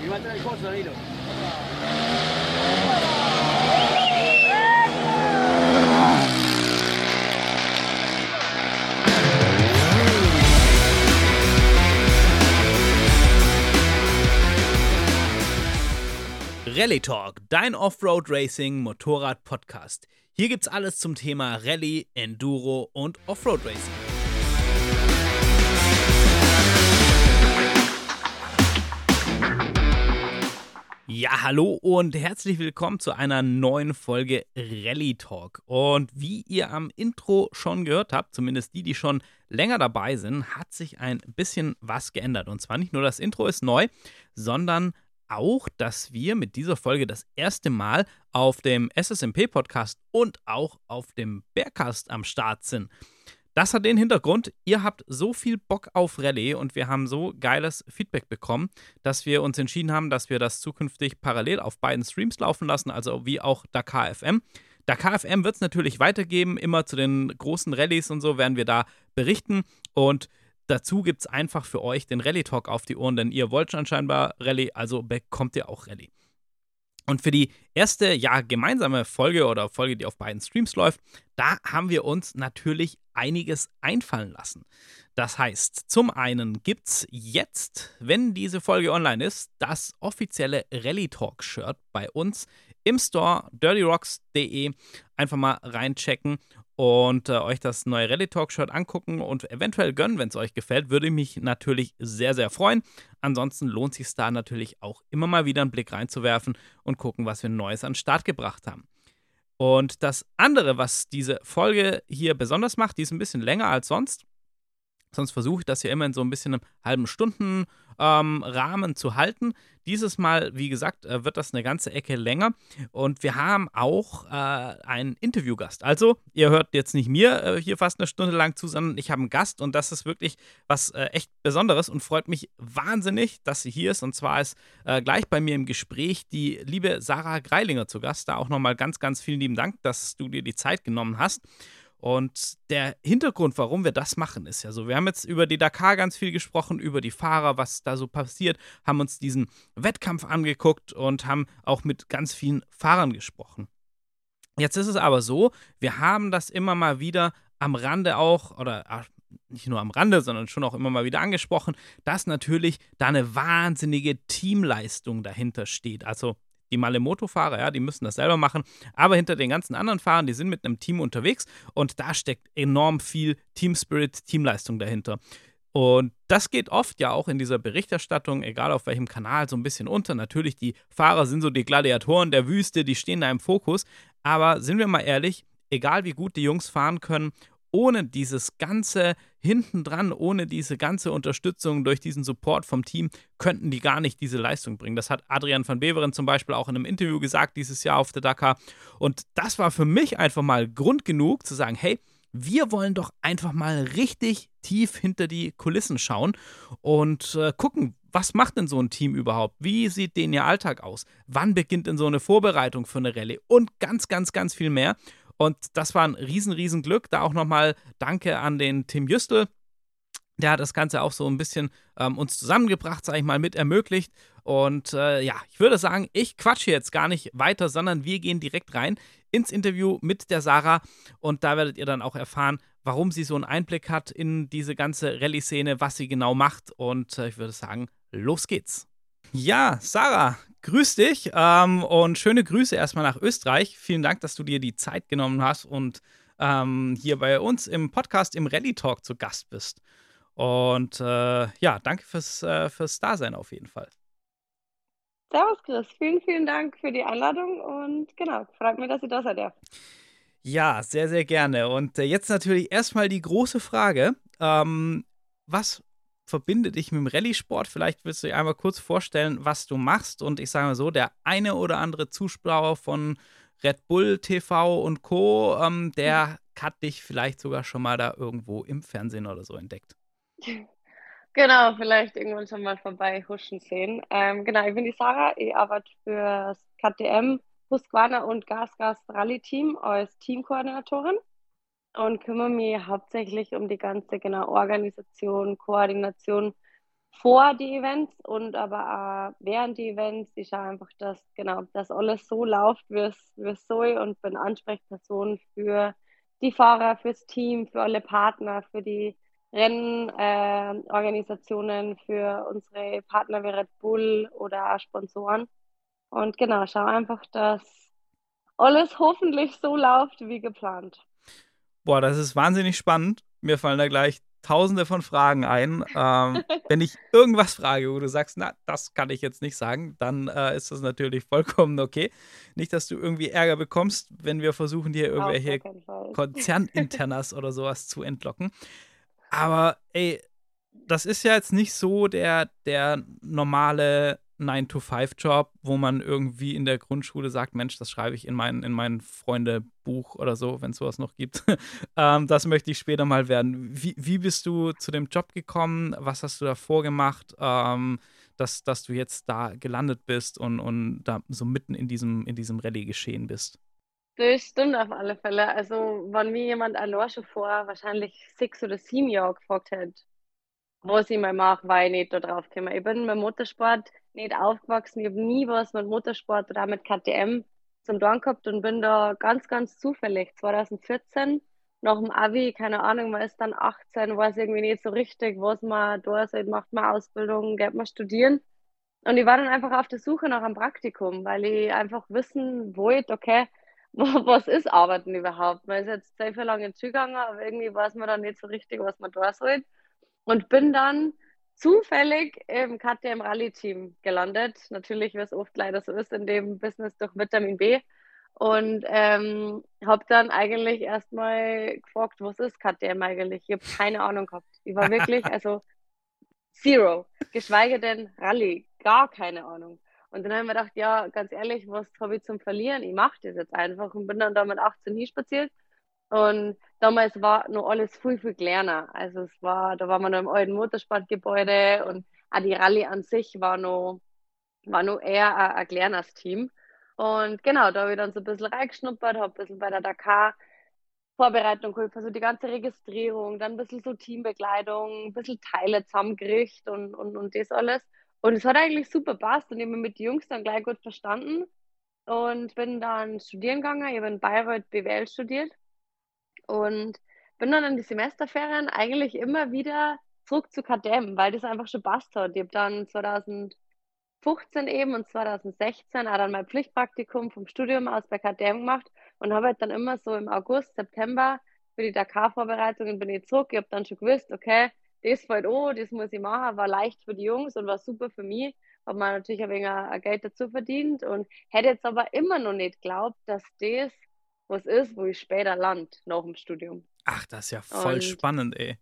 Mi va a traer el coso, Danilo. Rally Talk, dein Offroad Racing Motorrad Podcast. Hier gibt's alles zum Thema Rallye, Enduro und Offroad Racing. Ja, hallo und herzlich willkommen zu einer neuen Folge Rally Talk. Und wie ihr am Intro schon gehört habt, zumindest die, die schon länger dabei sind, hat sich ein bisschen was geändert. Und zwar nicht nur das Intro ist neu, sondern auch, dass wir mit dieser Folge das erste Mal auf dem SSMP-Podcast und auch auf dem Bearcast am Start sind. Das hat den Hintergrund, ihr habt so viel Bock auf Rallye und wir haben so geiles Feedback bekommen, dass wir uns entschieden haben, dass wir das zukünftig parallel auf beiden Streams laufen lassen, also wie auch Dakar FM. Dakar FM wird es natürlich weitergeben, immer zu den großen Rallyes und so werden wir da berichten und dazu gibt es einfach für euch den Rallye Talk auf die Ohren, denn ihr wollt schon scheinbar Rallye, also bekommt ihr auch Rallye. Und für die erste, ja, gemeinsame Folge oder Folge, die auf beiden Streams läuft, da haben wir uns natürlich einiges einfallen lassen. Das heißt, zum einen gibt es jetzt, wenn diese Folge online ist, das offizielle Rally Talk Shirt bei uns im Store dirtyrocks.de. Einfach mal reinchecken und äh, euch das neue Rally Talk Shirt angucken und eventuell gönnen, wenn es euch gefällt, würde mich natürlich sehr, sehr freuen. Ansonsten lohnt sich da natürlich auch immer mal wieder einen Blick reinzuwerfen und gucken, was wir Neues an den Start gebracht haben. Und das andere, was diese Folge hier besonders macht, die ist ein bisschen länger als sonst. Sonst versuche ich das ja immer in so ein bisschen einem halben Stunden ähm, Rahmen zu halten. Dieses Mal, wie gesagt, äh, wird das eine ganze Ecke länger. Und wir haben auch äh, einen Interviewgast. Also, ihr hört jetzt nicht mir äh, hier fast eine Stunde lang zu, sondern ich habe einen Gast und das ist wirklich was äh, echt Besonderes und freut mich wahnsinnig, dass sie hier ist. Und zwar ist äh, gleich bei mir im Gespräch die liebe Sarah Greilinger zu Gast. Da auch nochmal ganz, ganz vielen lieben Dank, dass du dir die Zeit genommen hast. Und der Hintergrund, warum wir das machen, ist ja so, wir haben jetzt über die Dakar ganz viel gesprochen, über die Fahrer, was da so passiert, haben uns diesen Wettkampf angeguckt und haben auch mit ganz vielen Fahrern gesprochen. Jetzt ist es aber so, wir haben das immer mal wieder am Rande auch, oder nicht nur am Rande, sondern schon auch immer mal wieder angesprochen, dass natürlich da eine wahnsinnige Teamleistung dahinter steht. Also die Malemoto-Fahrer, ja, die müssen das selber machen. Aber hinter den ganzen anderen Fahrern, die sind mit einem Team unterwegs und da steckt enorm viel Team Spirit, Teamleistung dahinter. Und das geht oft ja auch in dieser Berichterstattung, egal auf welchem Kanal, so ein bisschen unter. Natürlich, die Fahrer sind so die Gladiatoren der Wüste, die stehen da im Fokus. Aber sind wir mal ehrlich, egal wie gut die Jungs fahren können, ohne dieses ganze hintendran, ohne diese ganze Unterstützung durch diesen Support vom Team, könnten die gar nicht diese Leistung bringen. Das hat Adrian van Beveren zum Beispiel auch in einem Interview gesagt dieses Jahr auf der Dakar. Und das war für mich einfach mal Grund genug zu sagen, hey, wir wollen doch einfach mal richtig tief hinter die Kulissen schauen und äh, gucken, was macht denn so ein Team überhaupt? Wie sieht denn ihr Alltag aus? Wann beginnt denn so eine Vorbereitung für eine Rallye? Und ganz, ganz, ganz viel mehr. Und das war ein riesen, riesen Glück. Da auch nochmal Danke an den Tim Jüstel. Der hat das Ganze auch so ein bisschen ähm, uns zusammengebracht, sage ich mal, mit ermöglicht. Und äh, ja, ich würde sagen, ich quatsche jetzt gar nicht weiter, sondern wir gehen direkt rein ins Interview mit der Sarah. Und da werdet ihr dann auch erfahren, warum sie so einen Einblick hat in diese ganze Rallye-Szene, was sie genau macht. Und äh, ich würde sagen, los geht's. Ja, Sarah, grüß dich ähm, und schöne Grüße erstmal nach Österreich. Vielen Dank, dass du dir die Zeit genommen hast und ähm, hier bei uns im Podcast im Rally Talk zu Gast bist. Und äh, ja, danke fürs, äh, fürs Dasein auf jeden Fall. Servus, Chris. Vielen, vielen Dank für die Einladung und genau, freut mich, dass ihr da seid. Ja, ja sehr, sehr gerne. Und äh, jetzt natürlich erstmal die große Frage: ähm, Was verbinde dich mit dem Rallye-Sport. Vielleicht willst du dir einmal kurz vorstellen, was du machst. Und ich sage mal so, der eine oder andere Zuschauer von Red Bull TV und Co., ähm, der hat dich vielleicht sogar schon mal da irgendwo im Fernsehen oder so entdeckt. Genau, vielleicht irgendwann schon mal vorbei huschen sehen. Ähm, genau, ich bin die Sarah, ich arbeite für das KTM, Husqvarna und Gasgas Rally Team als Teamkoordinatorin und kümmere mich hauptsächlich um die ganze genau Organisation, Koordination vor die Events und aber auch während die Events. Ich schaue einfach, dass genau, dass alles so läuft, wie es, soll und bin Ansprechperson für die Fahrer, fürs Team, für alle Partner, für die Rennorganisationen, äh, für unsere Partner wie Red Bull oder Sponsoren. Und genau, schau einfach, dass alles hoffentlich so läuft wie geplant. Boah, das ist wahnsinnig spannend. Mir fallen da gleich tausende von Fragen ein. Ähm, wenn ich irgendwas frage, wo du sagst, na, das kann ich jetzt nicht sagen, dann äh, ist das natürlich vollkommen okay. Nicht, dass du irgendwie Ärger bekommst, wenn wir versuchen, dir irgendwelche Konzerninternas oder sowas zu entlocken. Aber ey, das ist ja jetzt nicht so der, der normale 9-to-5-Job, wo man irgendwie in der Grundschule sagt, Mensch, das schreibe ich in mein, in mein Freundebuch oder so, wenn es sowas noch gibt. ähm, das möchte ich später mal werden. Wie, wie bist du zu dem Job gekommen? Was hast du davor gemacht, ähm, dass, dass du jetzt da gelandet bist und, und da so mitten in diesem, in diesem Rallye geschehen bist? Das stimmt auf alle Fälle. Also, wenn mir jemand allein schon vor wahrscheinlich sechs oder sieben Jahren gefragt hätte, was ich mal mache, war ich nicht da drauf gekommen. Ich bin mit Motorsport nicht aufgewachsen. Ich habe nie was mit Motorsport oder auch mit KTM zum tun gehabt und bin da ganz, ganz zufällig 2014 nach dem Abi, keine Ahnung, man ist dann 18, weiß irgendwie nicht so richtig, was man da soll, macht man Ausbildung, geht man studieren. Und ich war dann einfach auf der Suche nach einem Praktikum, weil ich einfach wissen wollte, okay, was ist Arbeiten überhaupt? Man ist jetzt sehr viel lange zugegangen, aber irgendwie weiß man dann nicht so richtig, was man da soll. Und bin dann zufällig im KTM Rally Team gelandet. Natürlich, wie es oft leider so ist in dem Business durch Vitamin B. Und ähm, habe dann eigentlich erstmal gefragt, was ist KTM eigentlich? Ich habe keine Ahnung gehabt. Ich war wirklich, also zero. Geschweige denn Rally. Gar keine Ahnung. Und dann habe ich mir gedacht, ja, ganz ehrlich, was habe ich zum Verlieren? Ich mache das jetzt einfach und bin dann da mit 18 hinspaziert und damals war noch alles viel, viel kleiner. Also es war, da war man noch im alten Motorsportgebäude und auch die Rallye an sich war noch, war noch eher ein, ein kleines Team. Und genau, da habe ich dann so ein bisschen reingeschnuppert, habe ein bisschen bei der Dakar Vorbereitung geholfen, also die ganze Registrierung, dann ein bisschen so Teambekleidung, ein bisschen Teile zusammengerichtet und, und, und das alles. Und es hat eigentlich super passt und ich habe mich mit den Jungs dann gleich gut verstanden und bin dann studieren gegangen. Ich habe in Bayreuth BWL studiert und bin dann in die Semesterferien eigentlich immer wieder zurück zu KTM, weil das einfach schon passt hat. Ich habe dann 2015 eben und 2016 auch dann mein Pflichtpraktikum vom Studium aus bei KTM gemacht und habe halt dann immer so im August, September für die Dakar-Vorbereitungen bin ich zurück. Ich habe dann schon gewusst, okay, das fällt an, das muss ich machen, war leicht für die Jungs und war super für mich. Habe mir natürlich ein wenig Geld dazu verdient und hätte jetzt aber immer noch nicht geglaubt, dass das was ist, wo ich später land nach dem Studium. Ach, das ist ja voll und, spannend, ey.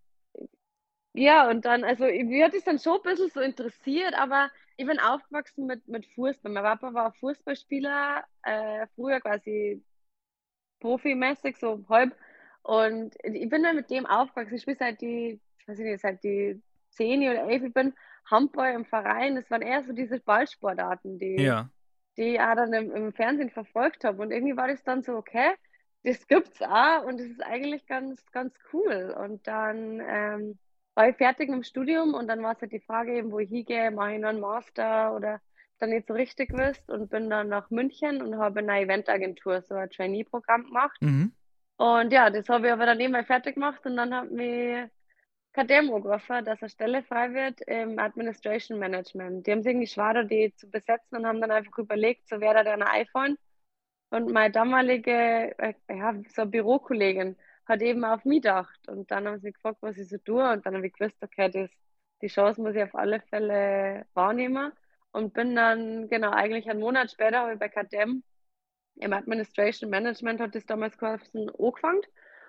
Ja, und dann, also mir hat es dann schon ein bisschen so interessiert, aber ich bin aufgewachsen mit, mit Fußball. Mein Papa war Fußballspieler, äh, früher quasi profimäßig, so halb. Und ich bin dann mit dem aufgewachsen. Ich spiele seit die, ich weiß nicht, seit die 10 oder 11 ich bin Handball im Verein. Das waren eher so diese Ballsportarten, die, ja die ich auch dann im, im Fernsehen verfolgt habe. Und irgendwie war das dann so, okay, das gibt's auch und das ist eigentlich ganz, ganz cool. Und dann ähm, war ich fertig im Studium und dann war es halt die Frage eben, wo ich hingehe, mache ich noch einen Master oder dann nicht so richtig wisst und bin dann nach München und habe in einer Eventagentur so ein Trainee-Programm gemacht. Mhm. Und ja, das habe ich aber dann eben fertig gemacht und dann hat mich Angerufen, dass eine Stelle frei wird im Administration Management. Die haben sich irgendwie schwer, die zu besetzen und haben dann einfach überlegt, so wäre da ein iPhone. Und meine damalige, äh, ja, so Bürokollegin hat eben auf mich gedacht. Und dann haben sie gefragt, was ich so tue. Und dann habe ich gewusst, okay, das, die Chance muss ich auf alle Fälle wahrnehmen. Und bin dann, genau, eigentlich einen Monat später habe ich bei KTM im Administration Management hat das damals geheißen, angefangen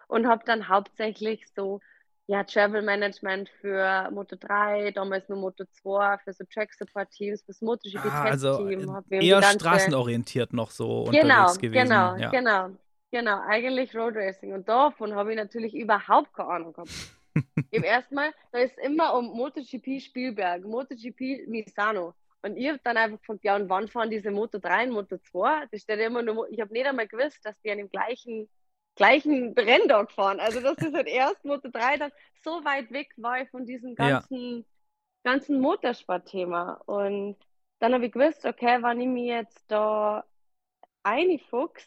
und habe dann hauptsächlich so ja, Travel Management für Moto 3, damals nur Moto 2, für so Track Support Teams, fürs MotoGP ah, also Team. eher straßenorientiert noch so genau, unterwegs gewesen. Genau, ja. genau, genau, eigentlich Road Racing. Und davon habe ich natürlich überhaupt keine Ahnung gehabt. Im ersten Mal, da ist immer um MotoGP Spielberg, MotoGP Misano. Und ich habe dann einfach gefragt, ja, und wann fahren diese Moto 3 und Moto 2? Das steht immer nur, ich habe nicht einmal gewusst, dass die an dem gleichen gleichen Renndog fahren. Also das ist halt erst Moto 3 dann so weit weg war ich von diesen ganzen ja. ganzen Motorsportthema. Und dann habe ich gewusst, okay, wenn ich mich jetzt da einfuchs,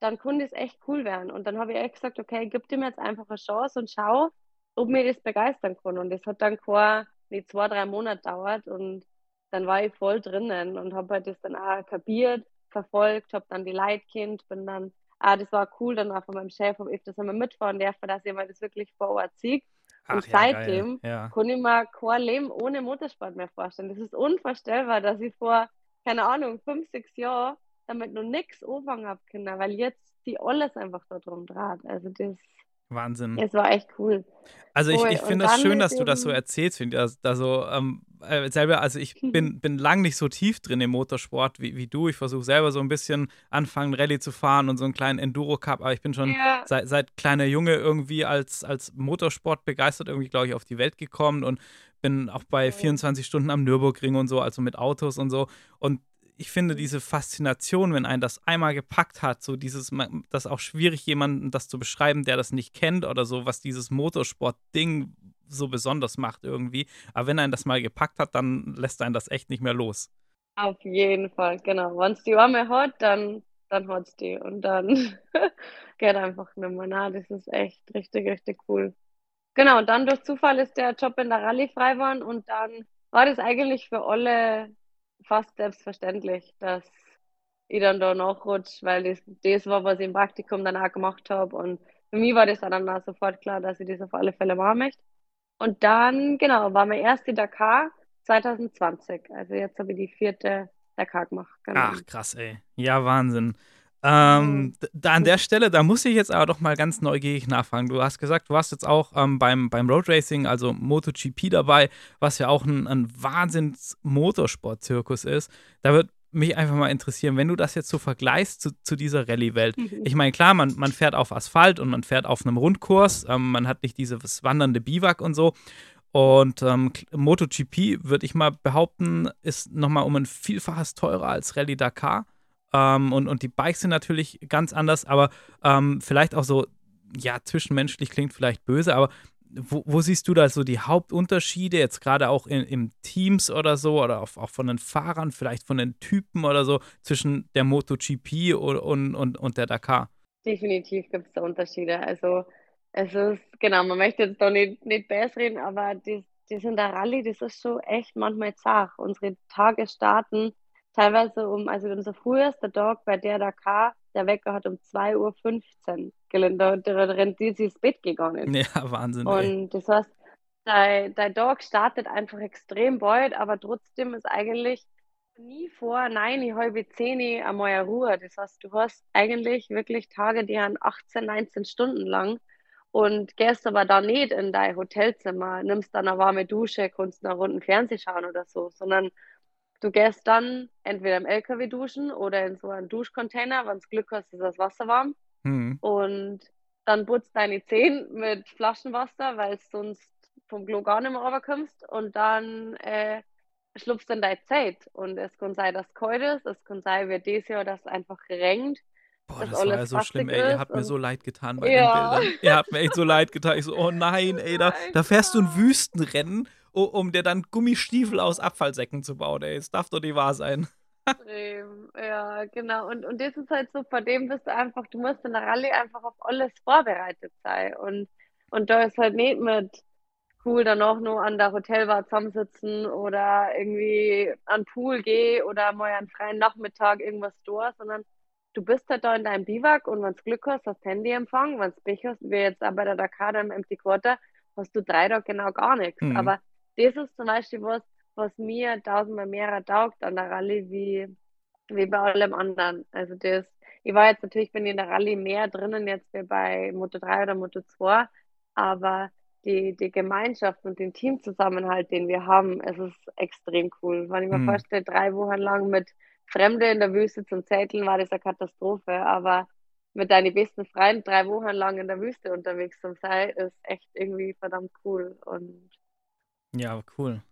dann könnte es echt cool werden. Und dann habe ich echt gesagt, okay, gib dem jetzt einfach eine Chance und schau, ob mir das begeistern kann. Und das hat dann keine, nicht zwei, drei Monate dauert und dann war ich voll drinnen und habe halt das dann auch kapiert, verfolgt, habe dann die Leitkind, bin dann, ah, das war cool, dann auch von meinem Chef, ich das einmal mitfahren dürfen, dass mal das wirklich vor Ort sehe. Und ja, seitdem ja. kann ich mir kein Leben ohne Motorsport mehr vorstellen. Das ist unvorstellbar, dass ich vor, keine Ahnung, fünf, sechs Jahren damit noch nichts anfangen habe können, weil jetzt die alles einfach da drum draht. Also das Wahnsinn. Es war echt cool. Also ich, ich finde das schön, dass du das so erzählst. Also, ähm, äh, selber, also ich bin, bin lang nicht so tief drin im Motorsport wie, wie du. Ich versuche selber so ein bisschen anfangen, Rallye zu fahren und so einen kleinen Enduro-Cup, aber ich bin schon ja. seit, seit kleiner Junge irgendwie als, als Motorsport begeistert irgendwie, glaube ich, auf die Welt gekommen und bin auch bei 24 Stunden am Nürburgring und so, also mit Autos und so. Und ich finde diese Faszination, wenn ein das einmal gepackt hat, so dieses, das ist auch schwierig, jemanden das zu beschreiben, der das nicht kennt oder so, was dieses Motorsport-Ding so besonders macht irgendwie. Aber wenn ein das mal gepackt hat, dann lässt ein das echt nicht mehr los. Auf jeden Fall, genau. Wenn es die Arme hat, dann, dann hat es die. Und dann geht einfach nicht mehr nach. Das ist echt richtig, richtig cool. Genau, und dann durch Zufall ist der Job in der Rallye frei geworden und dann war das eigentlich für alle fast selbstverständlich, dass ich dann da nachrutsche, weil das, das war, was ich im Praktikum dann auch gemacht habe. Und für mich war das dann auch sofort klar, dass ich das auf alle Fälle machen möchte. Und dann, genau, war mein erste Dakar 2020. Also jetzt habe ich die vierte Dakar gemacht. Genau. Ach, krass, ey. Ja, Wahnsinn. Ähm, mhm. da an der Stelle, da muss ich jetzt aber doch mal ganz neugierig nachfragen. Du hast gesagt, du warst jetzt auch ähm, beim, beim Road Racing, also MotoGP dabei, was ja auch ein, ein Wahnsinns-Motorsport-Zirkus ist. Da wird mich einfach mal interessieren, wenn du das jetzt so vergleichst zu, zu dieser Rallye-Welt. Mhm. Ich meine, klar, man, man fährt auf Asphalt und man fährt auf einem Rundkurs, ähm, man hat nicht dieses wandernde Biwak und so. Und ähm, MotoGP, würde ich mal behaupten, ist nochmal um ein Vielfaches teurer als Rallye Dakar. Ähm, und, und die Bikes sind natürlich ganz anders, aber ähm, vielleicht auch so, ja, zwischenmenschlich klingt vielleicht böse, aber wo, wo, siehst du da so die Hauptunterschiede, jetzt gerade auch in, in Teams oder so, oder auch, auch, von den Fahrern, vielleicht von den Typen oder so, zwischen der MotoGP und, und, und, und der Dakar? Definitiv gibt es da Unterschiede. Also, es ist, genau, man möchte jetzt da nicht, nicht besser reden, aber das, das in der Rallye, das ist schon echt manchmal zart. Unsere Tage starten teilweise um, also unser frühester Tag bei der Dakar, der Wecker hat um 2.15 Uhr gelandet, da, da rennt sie ins Bett gegangen. Ja, Wahnsinn. Und ey. das heißt, dein, dein Tag startet einfach extrem bald, aber trotzdem ist eigentlich nie vor nein, halbe zehn einmal eine Ruhe. Das heißt, du hast eigentlich wirklich Tage, die haben 18, 19 Stunden lang und gehst aber da nicht in dein Hotelzimmer, nimmst dann eine warme Dusche, kannst eine Runde Fernsehen schauen oder so, sondern Du gehst dann entweder im LKW duschen oder in so einem Duschcontainer. Wenn du Glück hast, ist das Wasser warm. Mhm. Und dann putzt deine Zähne mit Flaschenwasser, weil du sonst vom Klo gar nicht mehr runterkommst. Und dann äh, schlupfst du in deine Zeit. Und es kann sein, dass es kalt ist. Es kann sein, wie dieses Jahr, dass es einfach regnet. Boah, das war ja so schlimm, ey. Ihr habt mir so leid getan bei ja. den Bildern. Ihr habt mir echt so leid getan. Ich so, oh nein, ey, da, da fährst du ein Wüstenrennen um dir dann Gummistiefel aus Abfallsäcken zu bauen. Ey, das darf doch nicht wahr sein. ja, genau. Und, und das ist halt so, vor dem bist du einfach, du musst in der Rallye einfach auf alles vorbereitet sein. Und, und da ist halt nicht mit cool dann auch nur an der Hotelbar zusammensitzen oder irgendwie an den Pool gehen oder mal einen freien Nachmittag irgendwas durch, sondern du bist halt da in deinem Biwak und wenn du Glück hast, hast Handyempfang, wenn du Pech hast, wie jetzt auch bei der Dakar im Empty Quarter, hast du drei Tage genau gar nichts. Mhm. Aber das ist zum Beispiel was, was mir tausendmal mehr taugt an der Rallye wie, wie bei allem anderen. Also das, ich war jetzt natürlich, bin in der Rallye mehr drinnen jetzt wie bei Moto 3 oder Moto 2, aber die, die Gemeinschaft und den Teamzusammenhalt, den wir haben, es ist extrem cool. Wenn ich mir mhm. vorstelle, drei Wochen lang mit Fremde in der Wüste zum Zetteln, war das eine Katastrophe, aber mit deinen besten Freunden drei Wochen lang in der Wüste unterwegs zu sein, ist echt irgendwie verdammt cool und ja, cool.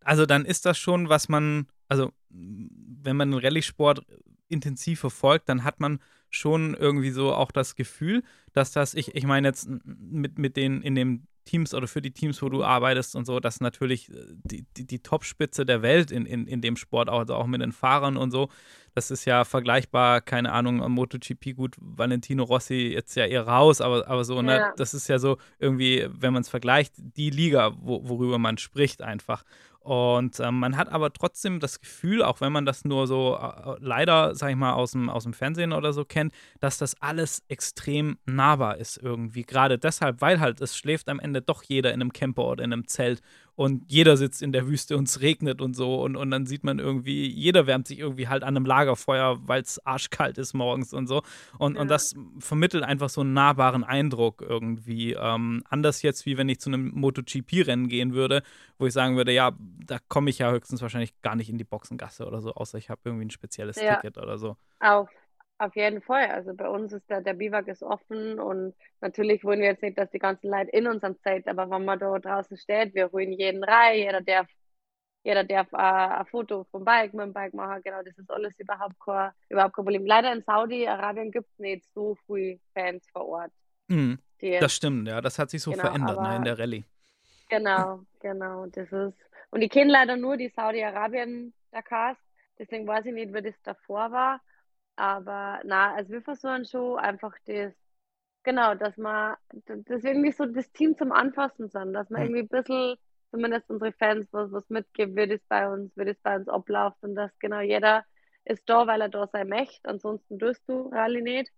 Also dann ist das schon, was man, also wenn man den Rallye-Sport intensiv verfolgt, dann hat man schon irgendwie so auch das Gefühl, dass das, ich, ich meine jetzt mit, mit den in dem Teams oder für die Teams, wo du arbeitest und so, dass natürlich äh, die, die, die Topspitze der Welt in, in, in dem Sport, also auch mit den Fahrern und so, das ist ja vergleichbar, keine Ahnung, am MotoGP, gut, Valentino Rossi jetzt ja eher raus, aber, aber so, ne, das ist ja so irgendwie, wenn man es vergleicht, die Liga, wo, worüber man spricht einfach. Und ähm, man hat aber trotzdem das Gefühl, auch wenn man das nur so äh, leider, sag ich mal, aus dem, aus dem Fernsehen oder so kennt, dass das alles extrem nahbar ist irgendwie. Gerade deshalb, weil halt es schläft am Ende doch jeder in einem Camper oder in einem Zelt und jeder sitzt in der Wüste und es regnet und so und, und dann sieht man irgendwie, jeder wärmt sich irgendwie halt an einem Lagerfeuer, weil es arschkalt ist morgens und so und, ja. und das vermittelt einfach so einen nahbaren Eindruck irgendwie. Ähm, anders jetzt, wie wenn ich zu einem MotoGP-Rennen gehen würde, wo ich sagen würde, ja, da komme ich ja höchstens wahrscheinlich gar nicht in die Boxengasse oder so, außer ich habe irgendwie ein spezielles ja. Ticket oder so. Auf auf jeden Fall. Also bei uns ist der, der Biwak ist offen und natürlich wollen wir jetzt nicht, dass die ganzen Leute in unserem Zelt, aber wenn man da draußen steht, wir holen jeden rein, jeder darf, jeder darf äh, ein Foto vom Bike mit dem Bike machen, genau, das ist alles überhaupt kein, überhaupt kein Problem. Leider in Saudi-Arabien gibt es nicht so viele Fans vor Ort. Mhm, das stimmt, ja, das hat sich so genau, verändert ne, in der Rallye. Genau, genau, das ist, und ich kenne leider nur die Saudi-Arabien-Dakars, deswegen weiß ich nicht, wie das davor war. Aber na, also wir versuchen schon einfach das, genau, dass man, das irgendwie so das Team zum Anfassen sind, dass man irgendwie ein bisschen, zumindest unsere Fans, was, was mitgibt, wie das bei uns, wie das bei uns abläuft und dass genau jeder ist da, weil er da sein möchte, ansonsten tust du Rallye nicht.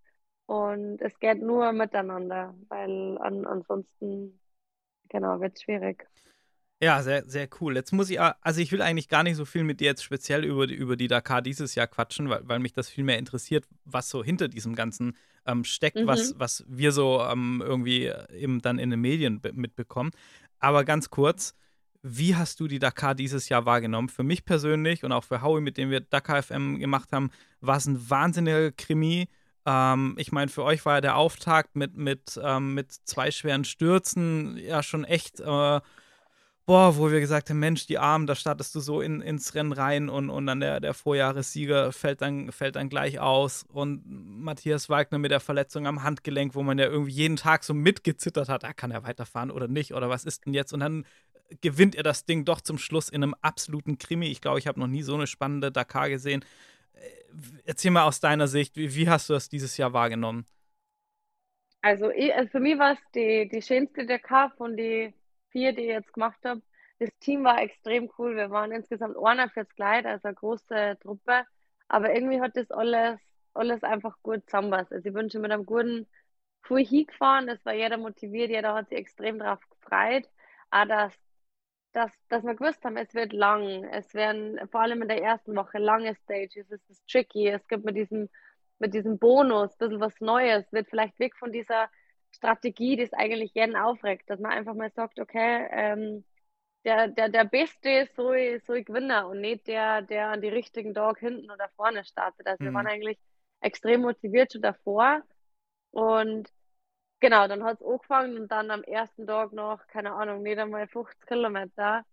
Und es geht nur miteinander, weil an, ansonsten, genau, wird es schwierig. Ja, sehr, sehr cool. Jetzt muss ich, also ich will eigentlich gar nicht so viel mit dir jetzt speziell über die, über die Dakar dieses Jahr quatschen, weil, weil mich das viel mehr interessiert, was so hinter diesem Ganzen ähm, steckt, mhm. was, was wir so ähm, irgendwie eben dann in den Medien mitbekommen. Aber ganz kurz, wie hast du die Dakar dieses Jahr wahrgenommen? Für mich persönlich und auch für Howie, mit dem wir Dakar FM gemacht haben, war es ein wahnsinniger Krimi. Ähm, ich meine, für euch war ja der Auftakt mit, mit, ähm, mit zwei schweren Stürzen ja schon echt äh, boah, wo wir gesagt haben, Mensch, die Armen, da startest du so in, ins Rennen rein und, und dann der, der Vorjahressieger fällt dann, fällt dann gleich aus und Matthias Wagner mit der Verletzung am Handgelenk, wo man ja irgendwie jeden Tag so mitgezittert hat, ah, kann er weiterfahren oder nicht oder was ist denn jetzt und dann gewinnt er das Ding doch zum Schluss in einem absoluten Krimi. Ich glaube, ich habe noch nie so eine spannende Dakar gesehen. Äh, erzähl mal aus deiner Sicht, wie, wie hast du das dieses Jahr wahrgenommen? Also, ich, also für mich war es die, die schönste Dakar von den vier, die ich jetzt gemacht habe. Das Team war extrem cool. Wir waren insgesamt einer fürs Kleid, also eine große Truppe. Aber irgendwie hat das alles, alles einfach gut zusammenpasst. Also ich bin schon mit einem guten Fuhr hingefahren, es war jeder motiviert, jeder hat sich extrem drauf gefreut. Auch dass, dass, dass wir gewusst haben, es wird lang. Es werden vor allem in der ersten Woche lange Stages, es ist tricky, es gibt mit diesem, mit diesem Bonus ein bisschen was Neues, wird vielleicht weg von dieser Strategie, die es eigentlich jeden aufregt, dass man einfach mal sagt, okay, ähm, der, der, der Beste soll, soll gewinnen und nicht der, der an die richtigen Tag hinten oder vorne startet. Also mhm. wir waren eigentlich extrem motiviert schon davor. Und genau, dann hat es angefangen und dann am ersten Tag noch, keine Ahnung, nicht einmal 50 Kilometer.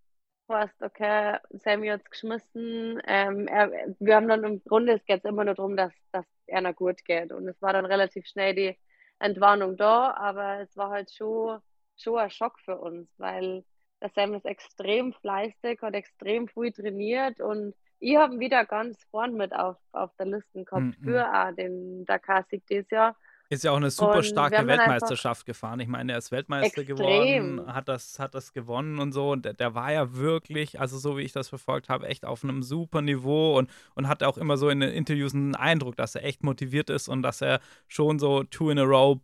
Heißt, okay, Sammy hat es geschmissen. Ähm, er, wir haben dann im Grunde, es geht immer nur darum, dass, dass einer gut geht. Und es war dann relativ schnell die Entwarnung da, aber es war halt schon, schon ein Schock für uns, weil der Sam ist extrem fleißig, hat extrem viel trainiert und ich habe wieder ganz vorn mit auf, auf der Liste gehabt -mm. für auch den Dakar-Sieg dieses Jahr. Ist ja auch eine super starke Weltmeisterschaft gefahren. Ich meine, er ist Weltmeister extrem. geworden, hat das, hat das gewonnen und so. Und der, der, war ja wirklich, also so wie ich das verfolgt habe, echt auf einem super Niveau und, und hatte auch immer so in den Interviews einen Eindruck, dass er echt motiviert ist und dass er schon so two in a row,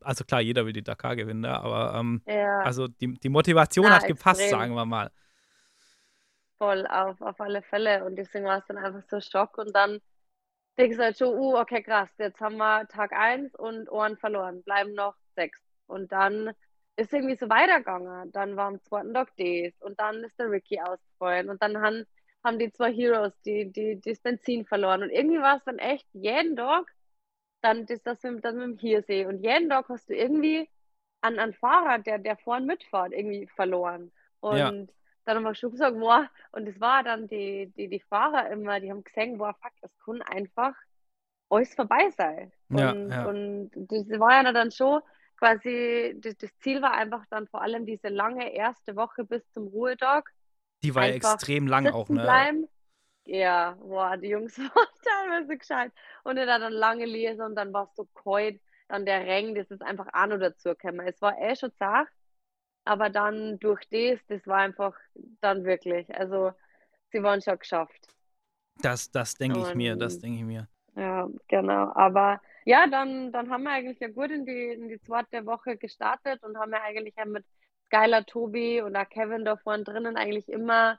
also klar, jeder will die Dakar gewinnen, ne? aber ähm, ja. also die, die Motivation ja, hat gepasst, extrem. sagen wir mal. Voll, auf, auf alle Fälle. Und deswegen war es dann einfach so Schock und dann denkst du halt schon, uh, okay, krass, jetzt haben wir Tag 1 und Ohren verloren, bleiben noch sechs. Und dann ist irgendwie so weitergegangen. Dann war am zweiten Tag das und dann ist der Ricky ausgefallen und dann haben, haben die zwei Heroes die, die, die das Benzin verloren. Und irgendwie war es dann echt jeden Tag dann das, das, mit, das mit dem Hiersee. Und jeden Tag hast du irgendwie einen, einen Fahrer, der, der vorn mitfährt, irgendwie verloren. Und ja dann haben wir schon gesagt, boah, und das war dann die, die, die Fahrer immer, die haben gesehen, boah, fuck, das kann einfach alles vorbei sein. Und, ja, ja. und das war ja dann schon, quasi, das, das Ziel war einfach dann vor allem diese lange erste Woche bis zum Ruhetag. Die war ja extrem lang auch, ne? Bleiben. Ja, boah, die Jungs waren teilweise gescheit. Und dann dann lange lesen und dann war es so kalt. Dann der Regen, das ist einfach auch noch dazu gekommen. Es war eh schon zart, aber dann durch das, das war einfach dann wirklich, also sie waren schon geschafft. Das, das denke ich mir, das denke ich mir. Ja, genau. Aber ja, dann, dann haben wir eigentlich ja gut in die, in die zweite Woche gestartet und haben ja eigentlich ja mit Skylar, Tobi und auch Kevin da vorne drinnen eigentlich immer,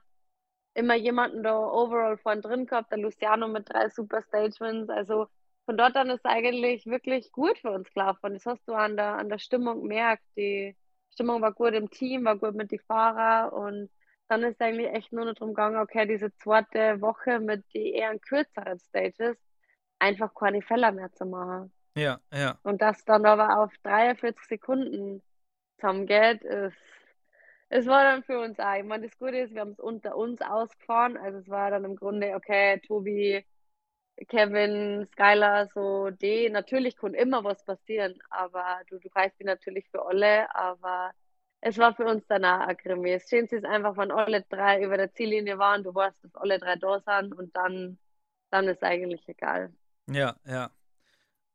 immer jemanden da overall vorne drin gehabt. Der Luciano mit drei Super Stage Wins. Also von dort an ist eigentlich wirklich gut für uns gelaufen. Das hast du an der, an der Stimmung gemerkt. Die Stimmung war gut im Team, war gut mit den Fahrern und dann ist eigentlich echt nur noch darum gegangen, okay, diese zweite Woche mit den eher kürzeren Stages einfach keine Fälle mehr zu machen. Ja, ja. Und das dann aber auf 43 Sekunden zusammengeht, ist, es war dann für uns auch. Ich meine, das Gute ist, wir haben es unter uns ausgefahren. Also es war dann im Grunde, okay, Tobi, Kevin, Skylar, so die. Natürlich kann immer was passieren, aber du, du reißt die natürlich für alle, aber es war für uns dann auch ein Krimi. Das Schönste ist einfach, wenn alle drei über der Ziellinie waren, du weißt, dass alle drei da sind und dann, dann ist eigentlich egal. Ja, ja.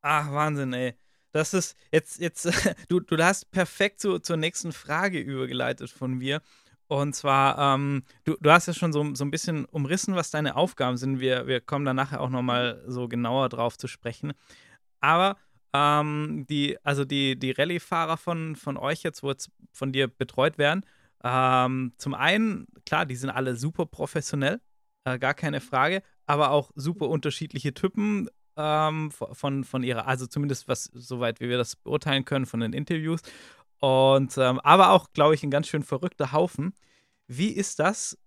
Ach, Wahnsinn, ey. Das ist jetzt, jetzt, du, du hast perfekt zu, zur nächsten Frage übergeleitet von mir. Und zwar, ähm, du, du hast ja schon so, so ein bisschen umrissen, was deine Aufgaben sind. Wir, wir kommen da nachher auch nochmal so genauer drauf zu sprechen. Aber ähm, die, also die, die Rallye-Fahrer von, von euch jetzt, wo jetzt von dir betreut werden, ähm, zum einen, klar, die sind alle super professionell, äh, gar keine Frage, aber auch super unterschiedliche Typen ähm, von, von ihrer, also zumindest was, soweit wie wir das beurteilen können von den Interviews. Und ähm, aber auch, glaube ich, ein ganz schön verrückter Haufen. Wie ist das,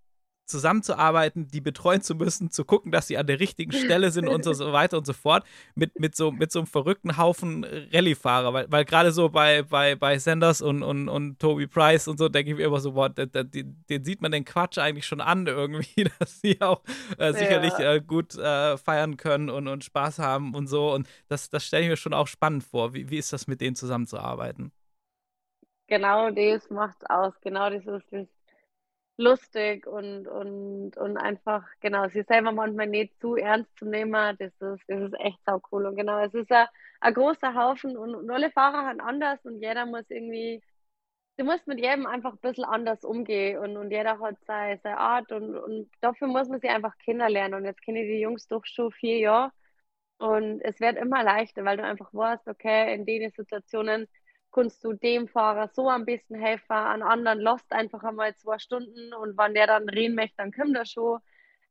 zusammenzuarbeiten, die betreuen zu müssen, zu gucken, dass sie an der richtigen Stelle sind und so weiter und so fort, mit, mit, so, mit so einem verrückten Haufen Rallye-Fahrer. Weil, weil gerade so bei, bei, bei Sanders und, und, und Toby Price und so denke ich mir immer so, boah, den, den, sieht man den Quatsch eigentlich schon an, irgendwie, dass sie auch äh, sicherlich ja. äh, gut äh, feiern können und, und Spaß haben und so. Und das, das stelle ich mir schon auch spannend vor. Wie, wie ist das, mit denen zusammenzuarbeiten? Genau das macht aus. Genau das ist das lustig und, und, und einfach, genau, sie selber manchmal nicht zu ernst zu nehmen, das ist, das ist echt sau cool. Und genau, es ist ein, ein großer Haufen und, und alle Fahrer haben anders und jeder muss irgendwie, du musst mit jedem einfach ein bisschen anders umgehen und, und jeder hat seine, seine Art und, und dafür muss man sie einfach kennenlernen. Und jetzt kenne ich die Jungs doch schon vier Jahre und es wird immer leichter, weil du einfach weißt, okay, in den Situationen kannst du dem Fahrer so ein bisschen helfen, an anderen lost einfach einmal zwei Stunden und wenn der dann reden möchte, dann kommt er schon.